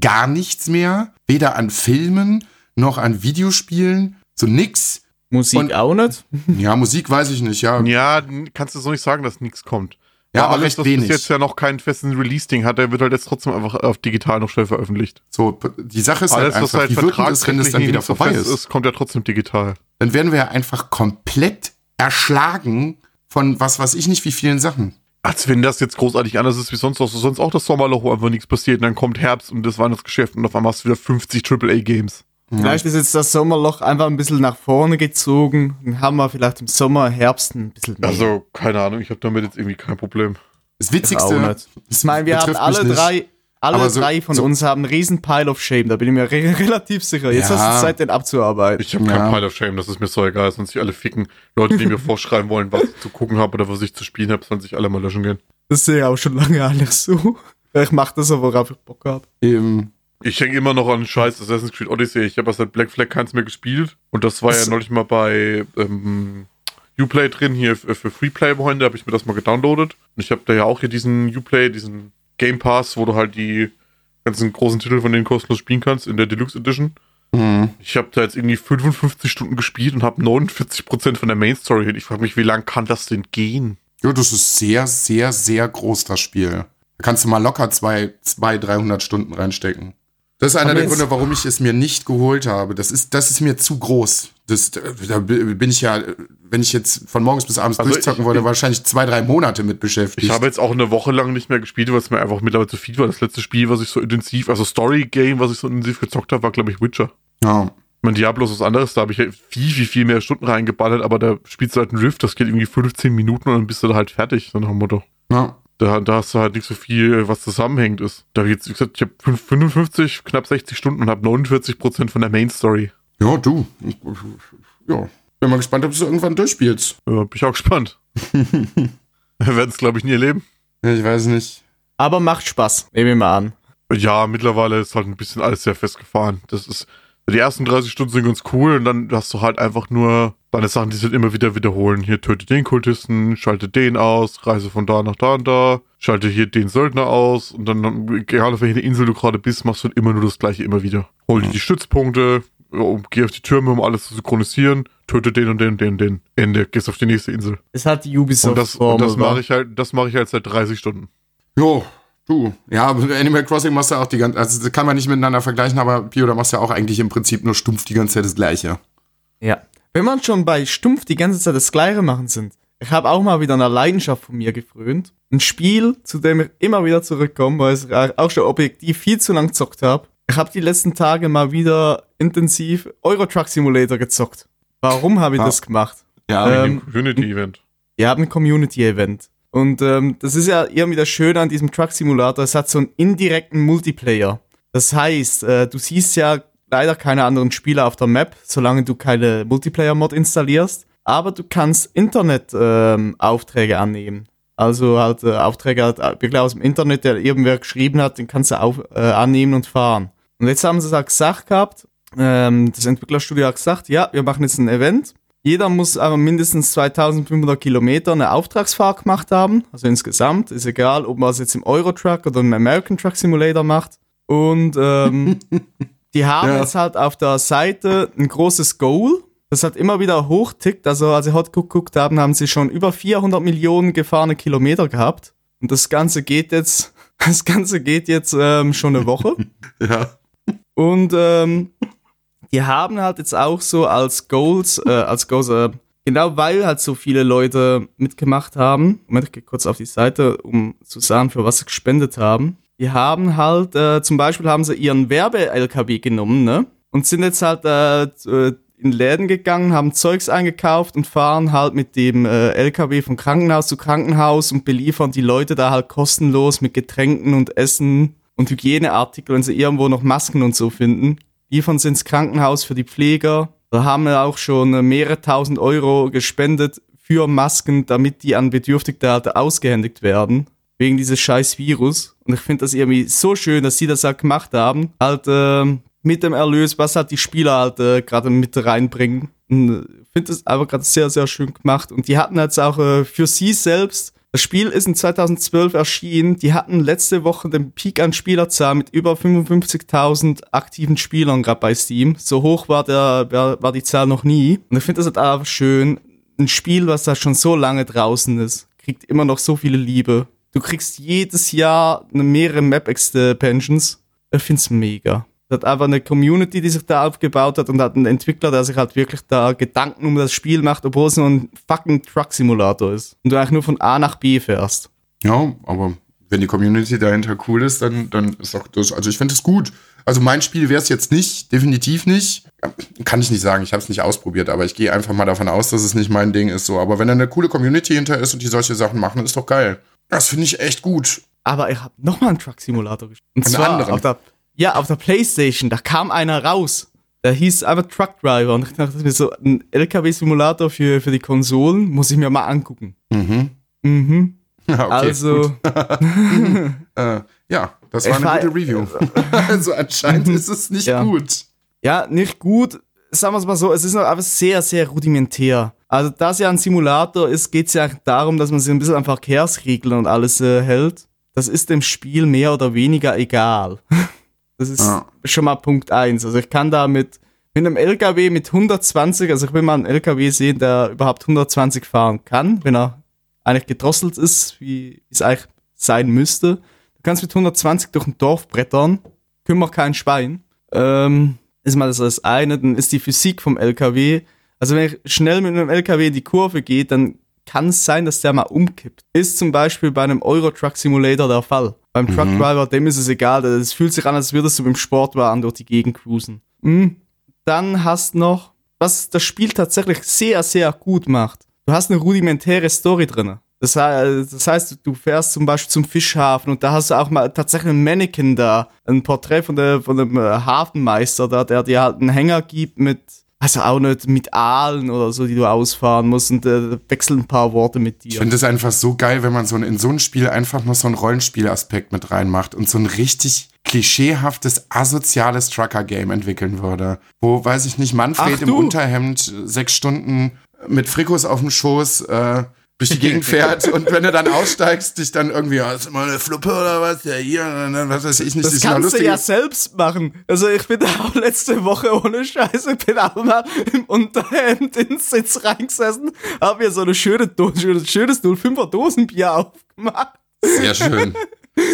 gar nichts mehr. Weder an Filmen noch an Videospielen. So nix. Musik Und- auch nicht. Ja, Musik weiß ich nicht, ja. Ja, kannst du so nicht sagen, dass nichts kommt. Ja, aber alles, recht was wenig. jetzt ja noch keinen festen Release-Ding hat, der wird halt jetzt trotzdem einfach auf digital noch schnell veröffentlicht. So, die Sache ist Alles, halt was einfach, halt wie wird das, wenn vertragsrechtlich dann wieder so vorbei ist? ist, kommt ja trotzdem digital. Dann werden wir ja einfach komplett erschlagen von was weiß ich nicht wie vielen Sachen. Als wenn das jetzt großartig anders ist wie sonst auch. Sonst auch das Sommerloch, wo einfach nichts passiert. Und dann kommt Herbst und das Weihnachtsgeschäft und auf einmal hast du wieder 50 AAA-Games. Vielleicht ist jetzt das Sommerloch einfach ein bisschen nach vorne gezogen. Dann haben wir vielleicht im Sommer, Herbst ein bisschen mehr. Also, keine Ahnung, ich habe damit jetzt irgendwie kein Problem. Das Witzigste. Ich meine, wir mich alle drei alle so- drei von so- uns haben einen riesen Pile of Shame, da bin ich mir re relativ sicher. Jetzt Ja. hast du Zeit, den abzuarbeiten. Ich habe Ja. kein Pile of Shame, das ist mir so egal, sonst sich alle ficken. Leute, die mir vorschreiben wollen, was ich zu gucken habe oder was ich zu spielen habe, sollen sich alle mal löschen gehen. Das sehe ich auch schon lange eigentlich so. Ich mach das aber, worauf ich Bock habe. Eben. Ich hänge immer noch an scheiß Assassin's Creed Odyssey. Ich habe seit Black Flag keins mehr gespielt. Und das war Das- ja neulich mal bei ähm, Uplay drin, hier für, für Freeplay-Freunde, habe ich mir das mal gedownloadet. Und ich habe da ja auch hier diesen Uplay, diesen Game Pass, wo du halt die ganzen großen Titel von denen kostenlos spielen kannst in der Deluxe Edition. Mhm. Ich habe da jetzt irgendwie 55 Stunden gespielt und habe 49% von der Main Story hin. Ich frage mich, wie lang kann das denn gehen? Ja, das ist sehr, sehr, sehr groß, das Spiel. Da kannst du mal locker zwei, zwei 300 Stunden reinstecken. Das ist einer Aber der Gründe, warum ich es mir nicht geholt habe. Das ist, das ist mir zu groß. Das, da bin ich ja, wenn ich jetzt von morgens bis abends Also durchzocken wollte, wahrscheinlich zwei, drei Monate mit beschäftigt. Ich habe jetzt auch eine Woche lang nicht mehr gespielt, weil es mir einfach mittlerweile zu viel war. Das letzte Spiel, was ich so intensiv, also Story-Game, was ich so intensiv gezockt habe, war, glaube ich, Witcher. ja. Ich meine, Diablo ist was anderes, da habe ich viel, viel, viel mehr Stunden reingeballert, aber da spielst du halt einen Rift, das geht irgendwie 15 Minuten und dann bist du da halt fertig, so nach dem Motto. ja. Da, da hast du halt nicht so viel, was zusammenhängt ist. Da jetzt, wie gesagt, ich habe 55, knapp 60 Stunden und habe 49% von der Main Story. Ja, du. Ja. Bin mal gespannt, ob du es irgendwann durchspielst. Ja, bin ich auch gespannt. Wir werden es, glaube ich, nie erleben. Ich weiß nicht. Aber macht Spaß, nehme ich mal an. Ja, mittlerweile ist halt ein bisschen alles sehr festgefahren. Das ist, die ersten 30 Stunden sind ganz cool und dann hast du halt einfach nur deine Sachen, die sich immer wieder wiederholen. Hier töte den Kultisten, schalte den aus, reise von da nach da und da, schalte hier den Söldner aus und dann, egal auf welcher Insel du gerade bist, machst du immer nur das gleiche immer wieder. Hol dir die Stützpunkte, geh auf die Türme, um alles zu synchronisieren, töte den und den und den und den. Ende, gehst auf die nächste Insel. Es hat die Und das, und das mache ich halt, das mache ich halt seit 30 Stunden. Jo, du. Ja, aber Animal Crossing machst du auch die ganze also das kann man nicht miteinander vergleichen, aber Pio, da machst du ja auch eigentlich im Prinzip nur stumpf die ganze Zeit das Gleiche. Ja. Wenn man schon bei Stumpf die ganze Zeit das Gleiche machen sind. Ich habe auch mal wieder eine Leidenschaft von mir gefrönt. Ein Spiel, zu dem ich immer wieder zurückkomme, weil ich auch schon objektiv viel zu lang gezockt habe. Ich habe die letzten Tage mal wieder intensiv Euro Truck Simulator gezockt. Warum habe ich Ja. das gemacht? Ja, Ähm, Im Community-Event. Habt ein Community-Event. Und ähm, das ist ja irgendwie das Schöne an diesem Truck Simulator. Es hat so einen indirekten Multiplayer. Das heißt, äh, du siehst ja leider keine anderen Spieler auf der Map, solange du keine Multiplayer-Mod installierst. Aber du kannst Internet-Aufträge annehmen. Also halt äh, Aufträge halt wirklich aus dem Internet, der irgendwer geschrieben hat, den kannst du auf, äh, annehmen und fahren. Und jetzt haben sie es halt gesagt gehabt, ähm, das Entwicklerstudio hat gesagt, ja, wir machen jetzt ein Event. Jeder muss aber mindestens 2500 Kilometer eine Auftragsfahrt gemacht haben. Also insgesamt. Ist egal, ob man es jetzt im Eurotruck oder im American Truck Simulator macht. Und ähm, die haben Ja. jetzt halt auf der Seite ein großes Goal. Das hat immer wieder hochtickt. Also als sie heute geguckt haben, haben sie schon über 400 Millionen gefahrene Kilometer gehabt. Und das Ganze geht jetzt, das Ganze geht jetzt ähm, schon eine Woche. ja. Und ähm, die haben halt jetzt auch so als Goals, äh, als Goals, äh, genau weil halt so viele Leute mitgemacht haben, Moment, ich gehe kurz auf die Seite, um zu sagen, für was sie gespendet haben. Die haben halt, äh, zum Beispiel haben sie ihren Werbe-LKW genommen, ne? Und sind jetzt halt äh, äh, in Läden gegangen, haben Zeugs eingekauft und fahren halt mit dem äh, LKW von Krankenhaus zu Krankenhaus und beliefern die Leute da halt kostenlos mit Getränken und Essen und Hygieneartikel, wenn sie irgendwo noch Masken und so finden. Liefern sie ins Krankenhaus für die Pfleger. Da haben wir auch schon äh, mehrere tausend Euro gespendet für Masken, damit die an Bedürftige halt ausgehändigt werden. Wegen dieses scheiß Virus. Und ich finde das irgendwie so schön, dass sie das halt gemacht haben. Halt ähm, mit dem Erlös, was halt die Spieler halt äh, gerade mit reinbringen. Und, äh, Ich finde das einfach gerade sehr, sehr schön gemacht. Und die hatten jetzt auch äh, für sie selbst das Spiel ist in 2012 erschienen. Die hatten letzte Woche den Peak an Spielerzahl mit über 55.000 aktiven Spielern gerade bei Steam. So hoch war, der, war die Zahl noch nie. Und ich finde das halt einfach schön. Ein Spiel, was da schon so lange draußen ist, kriegt immer noch so viele Liebe. Du kriegst jedes Jahr eine mehrere Map-Expansions. Ich find's mega. Es hat einfach eine Community, die sich da aufgebaut hat und hat einen Entwickler, der sich halt wirklich da Gedanken um das Spiel macht, obwohl es nur ein fucking Truck-Simulator ist. Und du eigentlich nur von A nach B fährst. Ja, aber wenn die Community dahinter cool ist, dann, dann ist auch das, also ich finde es gut. Also mein Spiel wäre es jetzt nicht, definitiv nicht. Kann ich nicht sagen, ich habe es nicht ausprobiert, aber ich gehe einfach mal davon aus, dass es nicht mein Ding ist so. Aber wenn da eine coole Community hinter ist und die solche Sachen machen, ist doch geil. Das finde ich echt gut. Aber ich habe nochmal einen Truck Simulator gespielt. Und Einen zwar anderen? auf der, ja, auf der Playstation. Da kam einer raus. Der hieß einfach Truck Driver. Und ich dachte mir so, ein LKW-Simulator für, für die Konsolen muss ich mir mal angucken. Mhm. Mhm. Ja, okay, also. Äh, ja, das war eine war- gute Review. also anscheinend ist es nicht Ja. gut. ja, nicht gut. Sagen wir es mal so, es ist noch einfach sehr, sehr rudimentär. Also, da es ja ein Simulator ist, geht es ja darum, dass man sich ein bisschen an Verkehrsregeln und alles äh, hält. Das ist dem Spiel mehr oder weniger egal. Das ist Ja. schon mal Punkt eins. Also, ich kann da mit, mit einem LKW mit 120, also ich will mal einen LKW sehen, der überhaupt 120 fahren kann, wenn er eigentlich gedrosselt ist, wie es eigentlich sein müsste. Du kannst mit 120 durch ein Dorf brettern, kümmert kein Schwein. Ähm, ist mal das als eine, dann ist die Physik vom LKW. Also wenn ich schnell mit einem LKW in die Kurve gehe, dann kann es sein, dass der mal umkippt. Ist zum Beispiel bei einem Euro Truck Simulator der Fall. Beim Truck Driver, dem ist es egal. Es fühlt sich an, als würdest du mit dem Sportwagen durch die Gegend cruisen. Mhm. Dann hast noch, was das Spiel tatsächlich sehr, sehr gut macht. Du hast eine rudimentäre Story drin. Das, das heißt, du fährst zum Beispiel zum Fischhafen und da hast du auch mal tatsächlich ein Mannequin da, ein Porträt von, der, von dem äh, Hafenmeister da, der dir halt einen Hänger gibt mit, also auch nicht mit Aalen oder so, die du ausfahren musst und äh, wechseln ein paar Worte mit Ich dir. finde es einfach so geil, wenn man so ein, in so ein Spiel einfach noch so einen Rollenspielaspekt mit reinmacht und so ein richtig klischeehaftes, asoziales Trucker-Game entwickeln würde. Wo, weiß ich nicht, Manfred Ach, im. Unterhemd äh, sechs Stunden mit Frikos auf dem Schoß äh, durch die Gegend fährt und wenn du dann aussteigst, dich dann irgendwie, ja, ist immer eine Fluppe oder was, ja hier, was weiß ich nicht, Das noch kannst du ja selbst machen. Also ich bin auch letzte Woche ohne Scheiße, bin auch mal im Unterhemd ins Sitz reingesessen, hab mir so eine schöne ein schönes 05er Dosenbier aufgemacht. Sehr schön.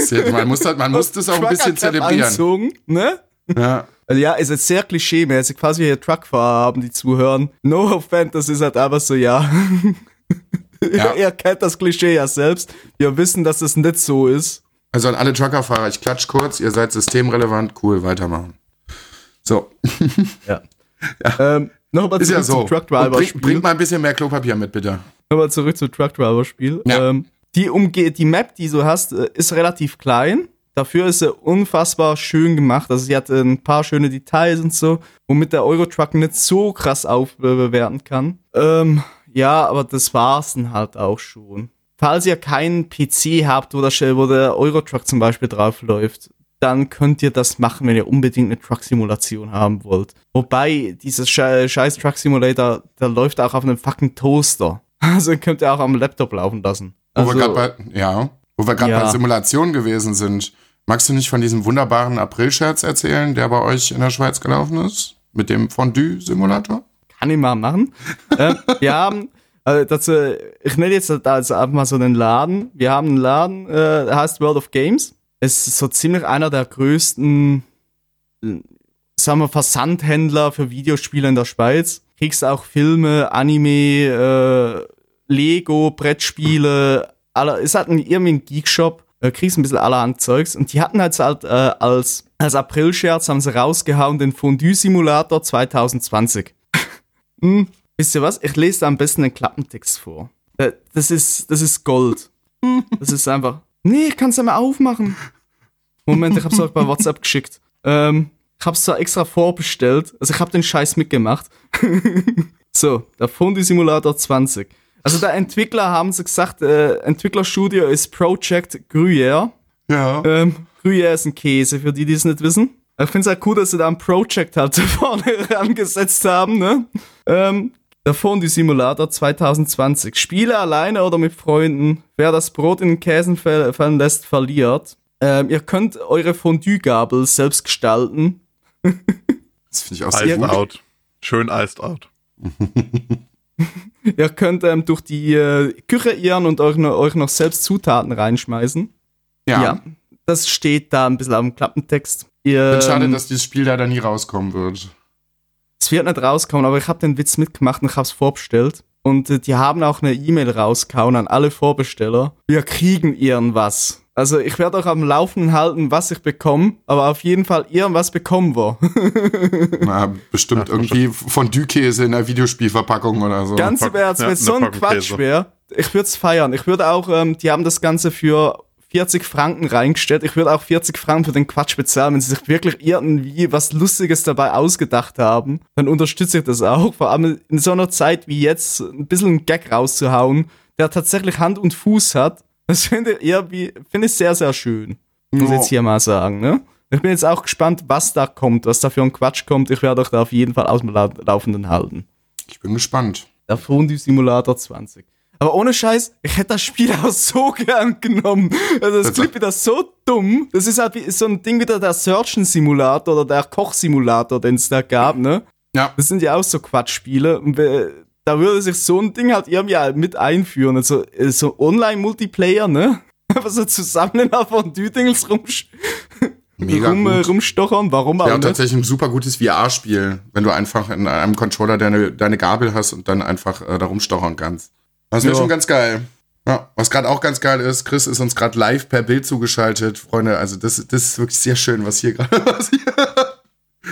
Sehr, man, muss das, man muss das auch ein bisschen zelebrieren. anzogen, ne? Ja. Also ja, ist jetzt sehr klischee-mäßig, falls wir hier Truckfahrer haben, die zuhören. No offense, das ist halt einfach so, ja. Ja. Ihr kennt das Klischee ja selbst. Wir wissen, dass das nicht so ist. Also an alle Truckerfahrer, ich klatsch kurz, ihr seid systemrelevant, cool, weitermachen. So, Ja. Ähm, Nochmal zurück ja so. zum bring, Truckdriver-Spiel. bringt mal ein bisschen mehr Klopapier mit, bitte. Nochmal zurück zum Truckdriver-Spiel. Ja. Ähm, die, Umge die Map, die du hast, äh, ist relativ klein. Dafür ist sie unfassbar schön gemacht. Also sie hat äh, ein paar schöne Details und so, womit der Eurotruck nicht so krass aufbewerten kann. Ähm, ja, aber das war's dann halt auch schon. Falls ihr keinen PC habt, wo der, Sch- wo der Eurotruck zum Beispiel drauf läuft, dann könnt ihr das machen, wenn ihr unbedingt eine Truck-Simulation haben wollt. Wobei, dieses sche scheiß Truck-Simulator, der läuft auch auf einem fucking Toaster. Also könnt ihr auch am Laptop laufen lassen. Wo Also, wir gerade bei, ja, wo wir gerade Ja. bei Simulationen gewesen sind. Magst du nicht von diesem wunderbaren April-Scherz erzählen, der bei euch in der Schweiz gelaufen ist? Mit dem Fondue-Simulator? Kann ich mal machen. äh, wir haben, also dazu, ich nenne jetzt also einfach mal so einen Laden. Wir haben einen Laden, äh, der heißt World of Games. Es ist so ziemlich einer der größten, äh, sagen wir, Versandhändler für Videospiele in der Schweiz. Kriegst auch Filme, Anime, äh, Lego, Brettspiele, aller, ist halt ein, irgendwie ein Geekshop. Äh, kriegst ein bisschen allerhand Zeugs. Und die hatten halt, halt äh, als, als April-Scherz haben sie rausgehauen den Fondue-Simulator 2020. Hm, wisst ihr was? Ich lese da am besten den Klappentext vor. Äh, Das ist, das ist Gold. Das ist einfach. Nee, ich kann es ja mal aufmachen. Moment, ich hab's euch bei WhatsApp geschickt. Ähm, ich hab's zwar extra vorbestellt. Also ich hab den Scheiß mitgemacht. so, der Fondue Simulator 20. Also der Entwickler haben sie gesagt, äh, Entwicklerstudio ist Project Gruyère. Ja. Ähm, Gruyère ist ein Käse, für die, die es nicht wissen. Ich finde es halt cool, dass sie da ein Project halt vorne rangesetzt haben, ne? Ähm, der Fondue Simulator 2020. Spiele alleine oder mit Freunden. Wer das Brot in den Käsen fall- fallen lässt, verliert. Ähm, ihr könnt eure Fondue-Gabel selbst gestalten. Das finde ich auch sehr gut. out. Schön iced out. Ihr könnt ähm, durch die äh, Küche irren und euch euch noch selbst Zutaten reinschmeißen. Ja. Das steht da ein bisschen am Klappentext. Ihr, Bin schade, ähm, dass dieses Spiel leider nie rauskommen wird. Es wird nicht rauskommen, aber ich habe den Witz mitgemacht und ich habe es vorbestellt. Und äh, die haben auch eine E-Mail rausgehauen an alle Vorbesteller. Wir kriegen irgendwas. Also ich werde euch am Laufenden halten, was ich bekomme, aber auf jeden Fall irgendwas bekommen wir. Na, bestimmt irgendwie Fondue-Käse in einer Videospielverpackung oder so. Ganz im Ernst, ja, wenn eine so ein Quatsch wäre, ich würde es feiern. Ich würde auch, ähm, die haben das Ganze für 40 Franken reingestellt. Ich würde auch 40 Franken für den Quatsch bezahlen, wenn sie sich wirklich irgendwie was Lustiges dabei ausgedacht haben. Dann unterstütze ich das auch. Vor allem in so einer Zeit wie jetzt ein bisschen einen Gag rauszuhauen, der tatsächlich Hand und Fuß hat. Das finde ich irgendwie, finde ich sehr, sehr schön. Muss ich Ja. jetzt hier mal sagen, ne? Ich bin jetzt auch gespannt, was da kommt, was da für ein Quatsch kommt. Ich werde euch da auf jeden Fall aus dem La Laufenden halten. Ich bin gespannt. Der Fondue Simulator 20. Aber ohne Scheiß, ich hätte das Spiel auch so gern genommen. Also das klingt wieder so dumm. Das ist halt wie so ein Ding wieder der Surgeon Simulator oder der Koch-Simulator, den es da gab, ne? Ja. Das sind ja auch so Quatschspiele. Da würde sich so ein Ding halt irgendwie halt mit einführen. Also äh, so Online-Multiplayer, ne? Einfach so zusammen auf Fondue-Dingels rumsch Mega rum, äh, gut. rumstochern. Warum auch Ja, und tatsächlich ein super gutes VR-Spiel, wenn du einfach in einem Controller deine, deine Gabel hast und dann einfach äh, da rumstochern kannst. Das wäre Ja. schon ganz geil. Ja, was gerade auch ganz geil ist, Chris ist uns gerade live per Bild zugeschaltet. Freunde, also das, das ist wirklich sehr schön, was hier gerade passiert.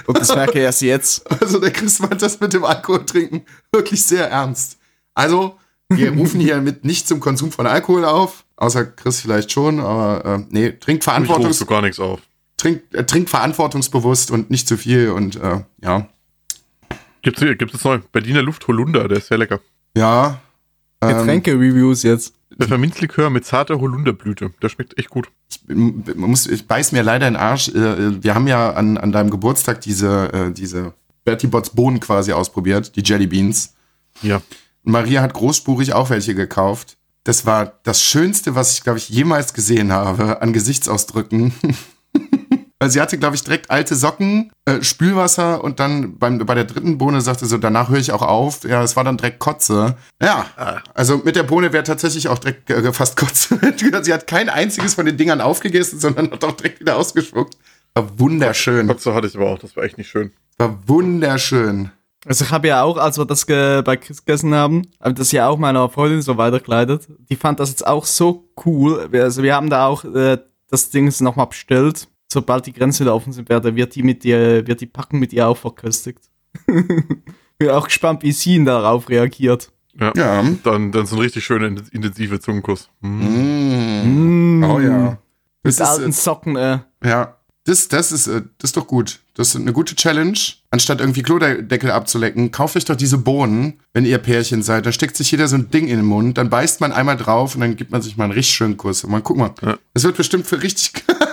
Und das merke ich erst jetzt. Also der Chris meint das mit dem Alkohol trinken wirklich sehr ernst. Also, wir rufen hier mit nicht zum Konsum von Alkohol auf, außer Chris vielleicht schon, aber äh, nee, trinkt Ich rufe Verantwortungs so gar nichts auf. trinkt, äh, trinkt verantwortungsbewusst und nicht zu viel und äh, ja. Gibt's, gibt's jetzt neu? Berliner Luft Holunder, der ist sehr lecker. Ja. Ähm, Getränke-Reviews jetzt. Pfefferminzlikör mit zarter Holunderblüte. Der schmeckt echt gut. ich, muss, ich beiß mir leider in den Arsch. Äh, Wir haben ja an, an deinem Geburtstag diese, äh, diese Bertie Bots Bohnen quasi ausprobiert, die Jelly Beans. Ja. Maria hat großspurig auch welche gekauft. Das war das Schönste, was ich, glaube ich, jemals gesehen habe an Gesichtsausdrücken. Weil sie hatte, glaube ich, direkt alte Socken, äh, Spülwasser und dann beim, bei der dritten Bohne sagte sie, danach höre ich auch auf. Ja, es war dann direkt Kotze. Ja, also mit der Bohne wäre tatsächlich auch direkt äh, fast Kotze. sie hat kein einziges von den Dingern aufgegessen, sondern hat auch direkt wieder ausgespuckt. War wunderschön. Kotze hatte ich aber auch, das war echt nicht schön. War wunderschön. Also ich habe ja auch, als wir das ge bei Chris gegessen haben, habe das ja auch meiner Freundin so weitergeleitet. Die fand das jetzt auch so cool. Wir- Also wir haben da auch äh, das Ding nochmal bestellt. Sobald die Grenzen wieder offen sind, werde, wird die mit dir, wird die Packen mit ihr auch verköstigt. Bin auch gespannt, wie sie darauf reagiert. Ja. Ja. Dann, dann so ein richtig schöner, intensive Zungenkuss. Mm. Mm. Oh ja. Das Mit ist, alten äh, Socken, äh. Ja, das, das, ist, äh, das ist doch gut. Das ist eine gute Challenge. Anstatt irgendwie Klodeckel abzulecken, kauft euch doch diese Bohnen, wenn ihr Pärchen seid. Dann steckt sich jeder so ein Ding in den Mund, dann beißt man einmal drauf und dann gibt man sich mal einen richtig schönen Kuss. Und man guck mal, Ja. das wird bestimmt für richtig.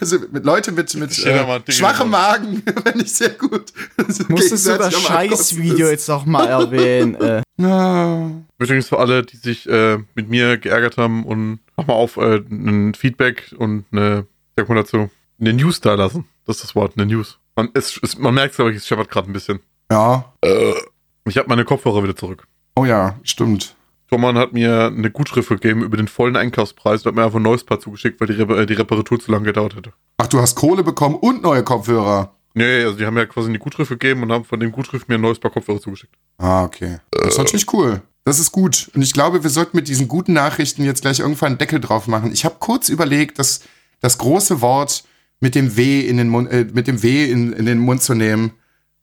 also mit Leute mit, mit äh, schwachem Magen, wenn ich sehr gut. Also Musstest du das Scheißvideo jetzt noch mal erwähnen, äh. Ja. Übrigens für alle, die sich äh, mit mir geärgert haben und nochmal auf äh, ein Feedback und eine, sag mal dazu, eine News da lassen. Das ist das Wort, eine News. Man, es, es, man merkt es, aber es scheppert gerade ein bisschen. ja. Ich habe meine Kopfhörer wieder zurück. Oh ja, stimmt. Thomann hat mir eine Gutschrift gegeben über den vollen Einkaufspreis und hat mir einfach ein neues Paar zugeschickt, weil die, Rep äh, die Reparatur zu lange gedauert hätte. Ach, du hast Kohle bekommen und neue Kopfhörer. Nee, also die haben ja quasi eine Gutschrift gegeben und haben von dem Gutschrift mir ein neues Paar Kopfhörer zugeschickt. Ah, okay. Das ist natürlich cool. Das ist gut. Und ich glaube, wir sollten mit diesen guten Nachrichten jetzt gleich irgendwann einen Deckel drauf machen. Ich habe kurz überlegt, das, das große Wort mit dem W in den Mund, äh, mit dem W in, in den Mund zu nehmen.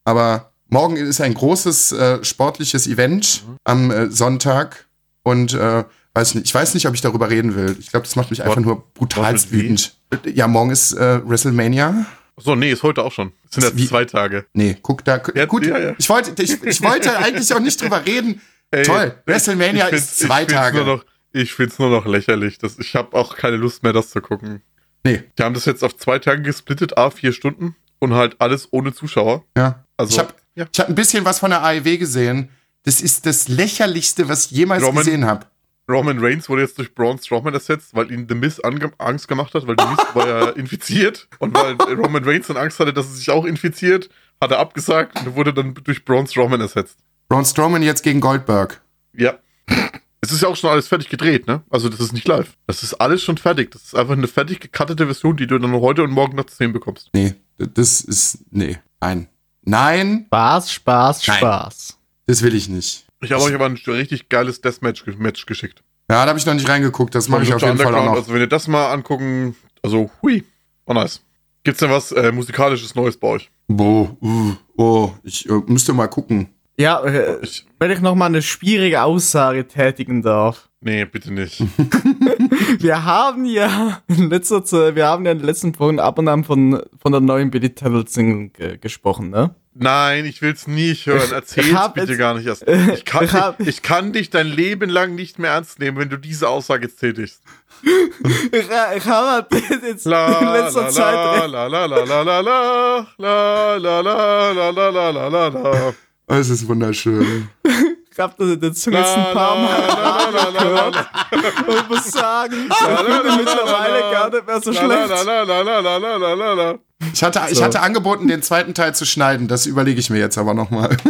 Aber morgen ist ein großes äh, sportliches Event am äh, Sonntag. Und äh, weiß nicht, ich weiß nicht, ob ich darüber reden will. Ich glaube, das macht mich einfach Wort- nur W? wütend. Ja, morgen ist äh, WrestleMania. So, nee, ist heute auch schon. Es sind jetzt zwei Tage. Nee, guck da. Ja, gut, ja, ja. Ich, wollte, ich, ich wollte eigentlich auch nicht drüber reden. Ey, Toll, WrestleMania ist zwei ich Tage. Noch, ich find's nur noch lächerlich. Das, ich habe auch keine Lust mehr, das zu gucken. Nee, Die haben das jetzt auf zwei Tage gesplittet, a vier Stunden und halt alles ohne Zuschauer. ja. Also, ich habe ja. ich hab ein bisschen was von der AEW gesehen. Das ist das lächerlichste, was ich jemals Roman- gesehen habe. Roman Reigns wurde jetzt durch Braun Strowman ersetzt, weil ihn The Miz Angst gemacht hat, weil The Miz war ja infiziert und weil Roman Reigns dann Angst hatte, dass er sich auch infiziert, hat er abgesagt und wurde dann durch Braun Strowman ersetzt. Braun Strowman jetzt gegen Goldberg. Ja. Es ist ja auch schon alles fertig gedreht, ne? Also das ist nicht live. Das ist alles schon fertig. Das ist einfach eine fertig gecuttete Version, die du dann heute und morgen noch zu sehen bekommst. Nee, das ist. Nee. Nein. Nein, Spaß, Spaß, Nein. Spaß. Das will ich nicht. Ich habe euch aber ein richtig geiles Deathmatch Match geschickt. Ja, da habe ich noch nicht reingeguckt. Das mache ich auf jeden Fall auch noch. Also wenn ihr das mal angucken, also hui, oh nice. Gibt's denn was äh, musikalisches Neues bei euch? Boah, uh, oh, ich äh, müsste mal gucken. Ja, äh, Ich, wenn ich noch mal eine schwierige Aussage tätigen darf. Nee, bitte nicht. Wir haben ja in letzter Zeit, wir haben ja in den letzten Folgen ab und an von, von der neuen Billy Talent Single ge gesprochen, ne? Nein, ich will's nicht hören. Erzähl's bitte gar nicht erst. Äh, Ich kann, ich ich, kann dich dein Leben lang nicht mehr ernst nehmen, wenn du diese Aussage jetzt tätigst. Ich, habe halt jetzt La, in letzter la, Zeit la, la, la, la, la, la, la, la, la, la, la, la, la, la, la, la. Oh, es ist wunderschön. Ich hab das jetzt ein paar Mal gehört und muss sagen, ich finde mittlerweile gar nicht mehr so schlecht. Ich hatte, ich So. hatte angeboten, den zweiten Teil zu schneiden. Das überlege ich mir jetzt aber nochmal.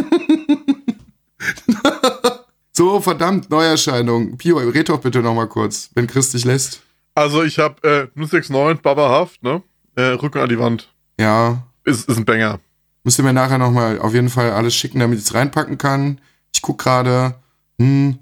so, verdammt, Neuerscheinung. Pio, red doch bitte nochmal kurz, wenn Chris dich lässt. Also ich hab äh, 069, Baba Haft, ne? Äh, Rücken an die Wand. Ja, Ist, ist ein Banger. müsst ihr mir nachher nochmal auf jeden Fall alles schicken, damit ich es reinpacken kann. Ich guck gerade, hm,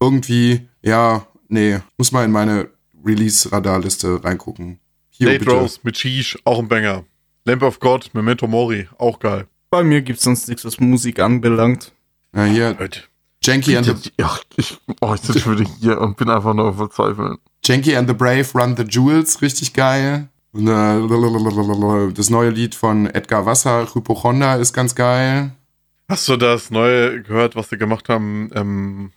irgendwie, ja, nee, muss mal in meine Release-Radarliste reingucken. Pio, Late. Rose mit Sheesh, auch ein Banger. Lamp of God, Memento Mori, auch geil. Bei mir gibt's sonst nichts, was Musik anbelangt. Ja, hier, Leute. Janky and, the, Ja, ich, oh, ich sitze schon wieder hier und bin einfach nur verzweifeln. Janky and the Brave Run the Jewels, richtig geil. Und, äh, Das neue Lied von Edgar Wasser, Hypochonda, ist ganz geil. Hast du das neue gehört, was sie gemacht haben? Ähm,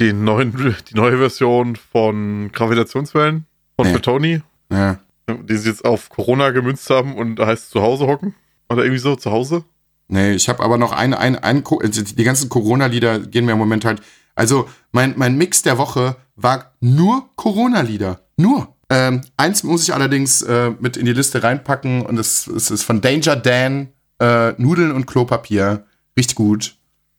die, neuen, die neue Version von Gravitationswellen von Nee. Tony, Ja. Die sie jetzt auf Corona gemünzt haben und da heißt zu Hause hocken. Oder irgendwie so, zu Hause. Nee, ich habe aber noch ein, ein, ein, also die ganzen Corona-Lieder gehen mir im Moment halt. Also, mein, mein Mix der Woche war nur Corona-Lieder. Nur. Ähm, eins muss ich allerdings äh, mit in die Liste reinpacken und es, es ist von Danger Dan, äh, Nudeln und Klopapier. Richtig gut.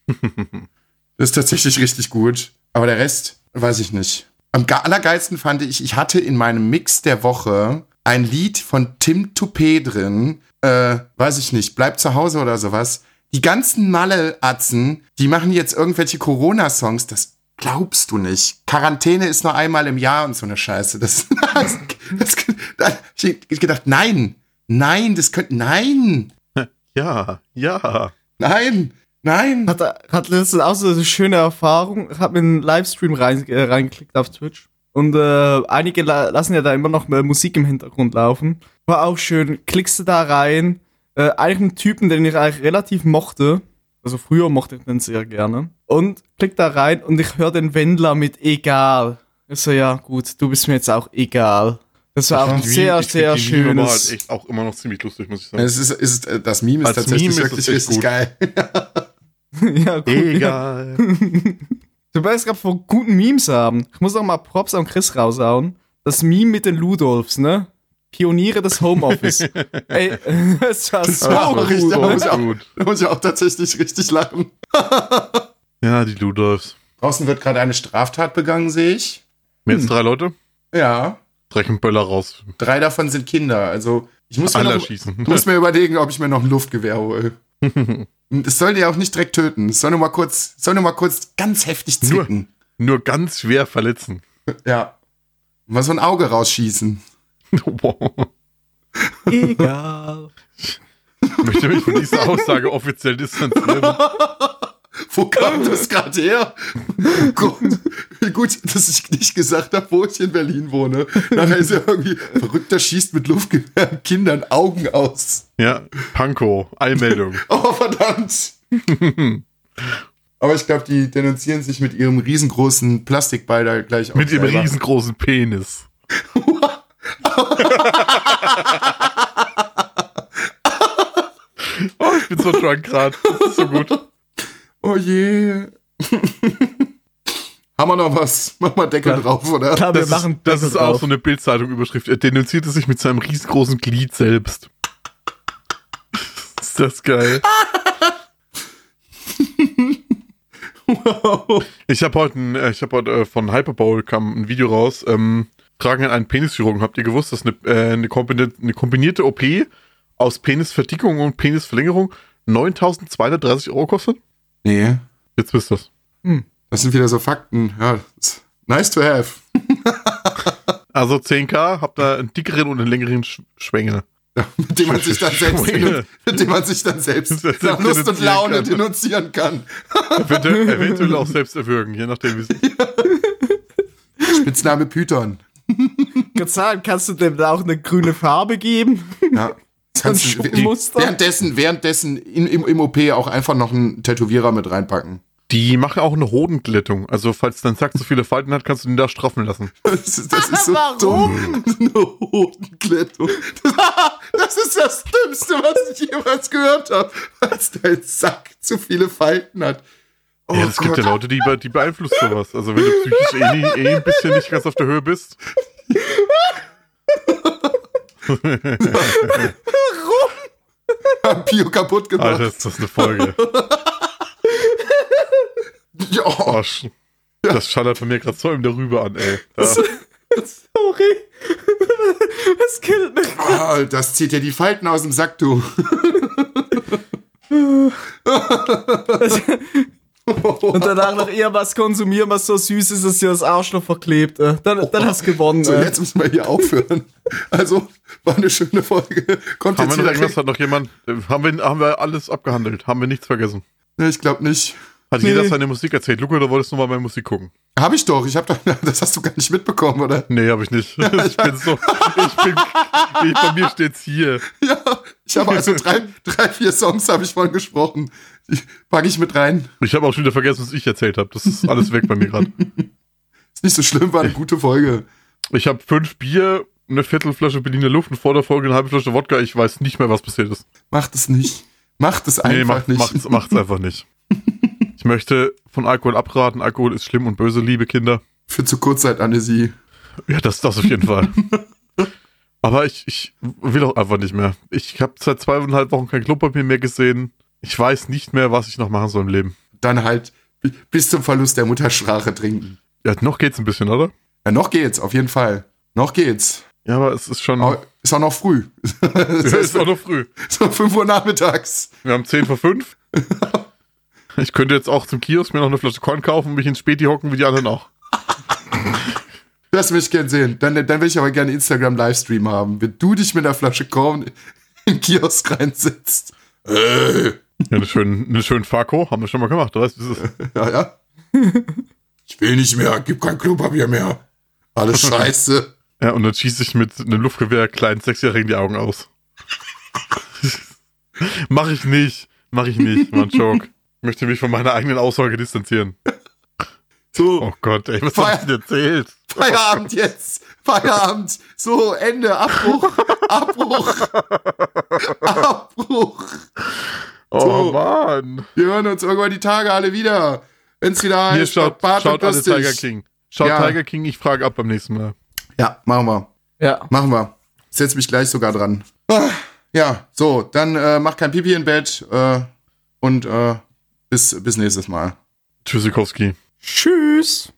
das ist tatsächlich richtig gut. Aber der Rest, weiß ich nicht. Am ge- allergeilsten fand ich, ich hatte in meinem Mix der Woche ein Lied von Tim Toupé drin, äh, weiß ich nicht, bleib zu Hause oder sowas. Die ganzen Malle-Atzen, die machen jetzt irgendwelche Corona-Songs, das glaubst du nicht. Quarantäne ist nur einmal im Jahr und so eine Scheiße. Das, das, das, das ich gedacht, nein, nein, das könnte, nein, Ja, ja. nein, nein. Hat, hat letztens auch so eine schöne Erfahrung. Ich habe mir einen Livestream rein, äh, reingeklickt auf Twitch. Und äh, einige la lassen ja da immer noch mehr Musik im Hintergrund laufen. War auch schön. Klickst du da rein. Äh, eigentlich einen Typen, den ich eigentlich relativ mochte. Also früher mochte ich den sehr gerne. Und klick da rein und ich höre den Wendler mit egal. Ich so, ja gut, du bist mir jetzt auch egal. Das war auch ein sehr, ich sehr die Meme schönes. halt echt auch immer noch ziemlich lustig, muss ich sagen. Es ist, ist, äh, das Meme ist Als tatsächlich Meme ist wirklich richtig gut. geil. ja, gut, ja. Du weißt gerade von guten Memes haben. Ich muss auch mal Props an Chris raushauen. Das Meme mit den Ludolfs, ne? Pioniere des Homeoffice. Ey, es war so war auch gut. richtig da muss auch- gut. Da muss ich auch tatsächlich richtig lachen. Ja, die Ludolfs. Draußen wird gerade eine Straftat begangen, sehe ich. Mehr Hm. als drei Leute? Ja, Drecken Böller raus. drei davon sind Kinder. Also ich muss mir, noch, schießen. muss mir überlegen, ob ich mir noch ein Luftgewehr hole. Es soll dir auch nicht direkt töten. Es soll nur mal kurz, soll nur mal kurz ganz heftig Nur- zwicken. Nur ganz schwer verletzen. Ja. Mal so ein Auge rausschießen. Wow. Egal. Ich möchte mich von dieser Aussage offiziell distanzieren. Wo kam das gerade her? Oh. Wie gut, dass ich nicht gesagt habe, wo ich in Berlin wohne. Nachher ist ja irgendwie verrückter schießt mit Luftgewehr Kindern Augen aus. Ja, Panko, Eilmeldung. Oh, verdammt. Aber ich glaube, die denunzieren sich mit ihrem riesengroßen Plastikball da gleich Mit ihrem riesengroßen Penis. oh, ich bin so drunk gerade. Das ist so gut. Oh je. Haben wir noch was? Mach mal Deckel Klar. drauf, oder? Klar, wir Das, machen ist, das Deckel ist auch drauf. so eine Bildzeitung-Überschrift. Er denunzierte sich mit seinem riesengroßen Glied selbst. ist das geil. Wow. Ich habe heute, ein, äh, ich hab heute äh, von Hyperbowl kam ein Video raus. Ähm, tragen an einen Penischirurgen. Habt ihr gewusst, dass eine, äh, eine, kombinierte, eine kombinierte OP aus Penisverdickung und Penisverlängerung 9230 Euro kostet? Nee, Jetzt wisst ihr's. das sind wieder so Fakten. Ja, nice to have. Also 10k, habt ihr einen dickeren und einen längeren Sch Schwengel. mit dem man sich dann selbst, mit dem man sich dann selbst nach Lust und denunzieren Laune kann. denunzieren kann. Eventuell, eventuell auch selbst erwürgen, je nachdem wie Spitzname Python. Gezahlt, kannst du dem da auch eine grüne Farbe geben? Ja. Kannst Schuppenmuster? währenddessen, währenddessen in, im, im OP auch einfach noch einen Tätowierer mit reinpacken. Die machen auch eine Hodenglättung. Also, falls dein Sack zu viele Falten hat, kannst du den da straffen lassen. Das ist, das ist so Warum? dumm. Eine Hodenglättung. Das ist das Dümmste, was ich jemals gehört habe. Als dein Sack zu viele Falten hat. Oh ja, es gibt ja Leute, die, die beeinflusst sowas. Also, wenn du psychisch eh, eh ein bisschen nicht ganz auf der Höhe bist. haben Pio kaputt gemacht. Alter, ist das eine Folge. Ja, Oh, sch- das schallert von mir gerade so im Darüber an, ey. Ja. Sorry. Das killt mich. oh, das zieht dir die Falten aus dem Sack, du. Und danach noch eher was konsumieren, was so süß ist, dass dir das Arschloch verklebt. äh. Dann, dann hast du gewonnen. So, äh. jetzt müssen wir hier aufhören. Also, war eine schöne Folge. Kommt Haben jetzt wir noch irgendwas? Hat noch jemand? äh, Haben wir, haben wir alles abgehandelt? Haben wir nichts vergessen? Nee, Ich glaube nicht. Hat Nee. jeder seine Musik erzählt? Luca, oder wolltest du mal meine Musik gucken? Hab ich doch. Ich hab doch. Das hast du gar nicht mitbekommen, oder? Nee, habe ich nicht. Ich bin so. Ich bin. Ich, bei mir steht's hier. Ja. Ich habe also drei, drei, vier Songs habe ich von gesprochen. Packe ich mit rein. Ich habe auch schon wieder vergessen, was ich erzählt habe. Das ist alles weg bei mir gerade. Ist nicht so schlimm, war eine gute Folge. Ich habe fünf Bier, eine Viertelflasche Berliner Luft und vor der Folge eine halbe Flasche Wodka. Ich weiß nicht mehr, was passiert ist. Macht es nicht. Macht es einfach Nee, macht, nicht. macht's, macht's einfach nicht. Ich möchte von Alkohol abraten. Alkohol ist schlimm und böse, liebe Kinder. Für zu Kurzzeitanalysie. Ja, das, das auf jeden Fall. Aber ich, ich will auch einfach nicht mehr. Ich habe seit zweieinhalb Wochen kein Klopapier mehr gesehen. Ich weiß nicht mehr, was ich noch machen soll im Leben. Dann halt bi- bis zum Verlust der Muttersprache trinken. Ja, noch geht's ein bisschen, oder? Ja, noch geht's, auf jeden Fall. Noch geht's. Ja, aber es ist schon. Aber ist auch noch früh. es ist auch noch früh. so 5 Uhr nachmittags. Wir haben 10 vor 5. Ich könnte jetzt auch zum Kiosk mir noch eine Flasche Korn kaufen und mich ins Späti hocken wie die anderen auch. Das will ich gern sehen. Dann, dann will ich aber gerne Instagram-Livestream haben. Wenn du dich mit einer Flasche Korn in den Kiosk reinsetzt. Äh, Ja, eine schöne, eine schöne Farko haben wir schon mal gemacht. Du weißt, wie es ist. ja, ja. Ich will nicht mehr. Gib kein Klopapier mehr. Alles scheiße. Ja, und dann schieße ich mit einem Luftgewehr kleinen Sechsjährigen die Augen aus. Mach ich nicht. Mach ich nicht, Mann, Joke. Ich möchte mich von meiner eigenen Aussage distanzieren. So, Oh Gott, ey, was hab ich denn erzählt? Feierabend jetzt. Feierabend. So, Ende. Abbruch. Abbruch. Abbruch. Oh So. Mann. Wir hören uns irgendwann die Tage alle wieder. Wenn es wieder Hier heißt, schaut, Bart schaut und alle. Tiger King. Schaut Ja. Tiger King, ich frage ab beim nächsten Mal. Ja, machen wir. Ja. Machen wir. Ich setz mich gleich sogar dran. Ah, ja, so, dann äh, mach kein Pipi im Bett äh, und äh, bis, bis nächstes Mal. Tschüssikowski. Tschüss.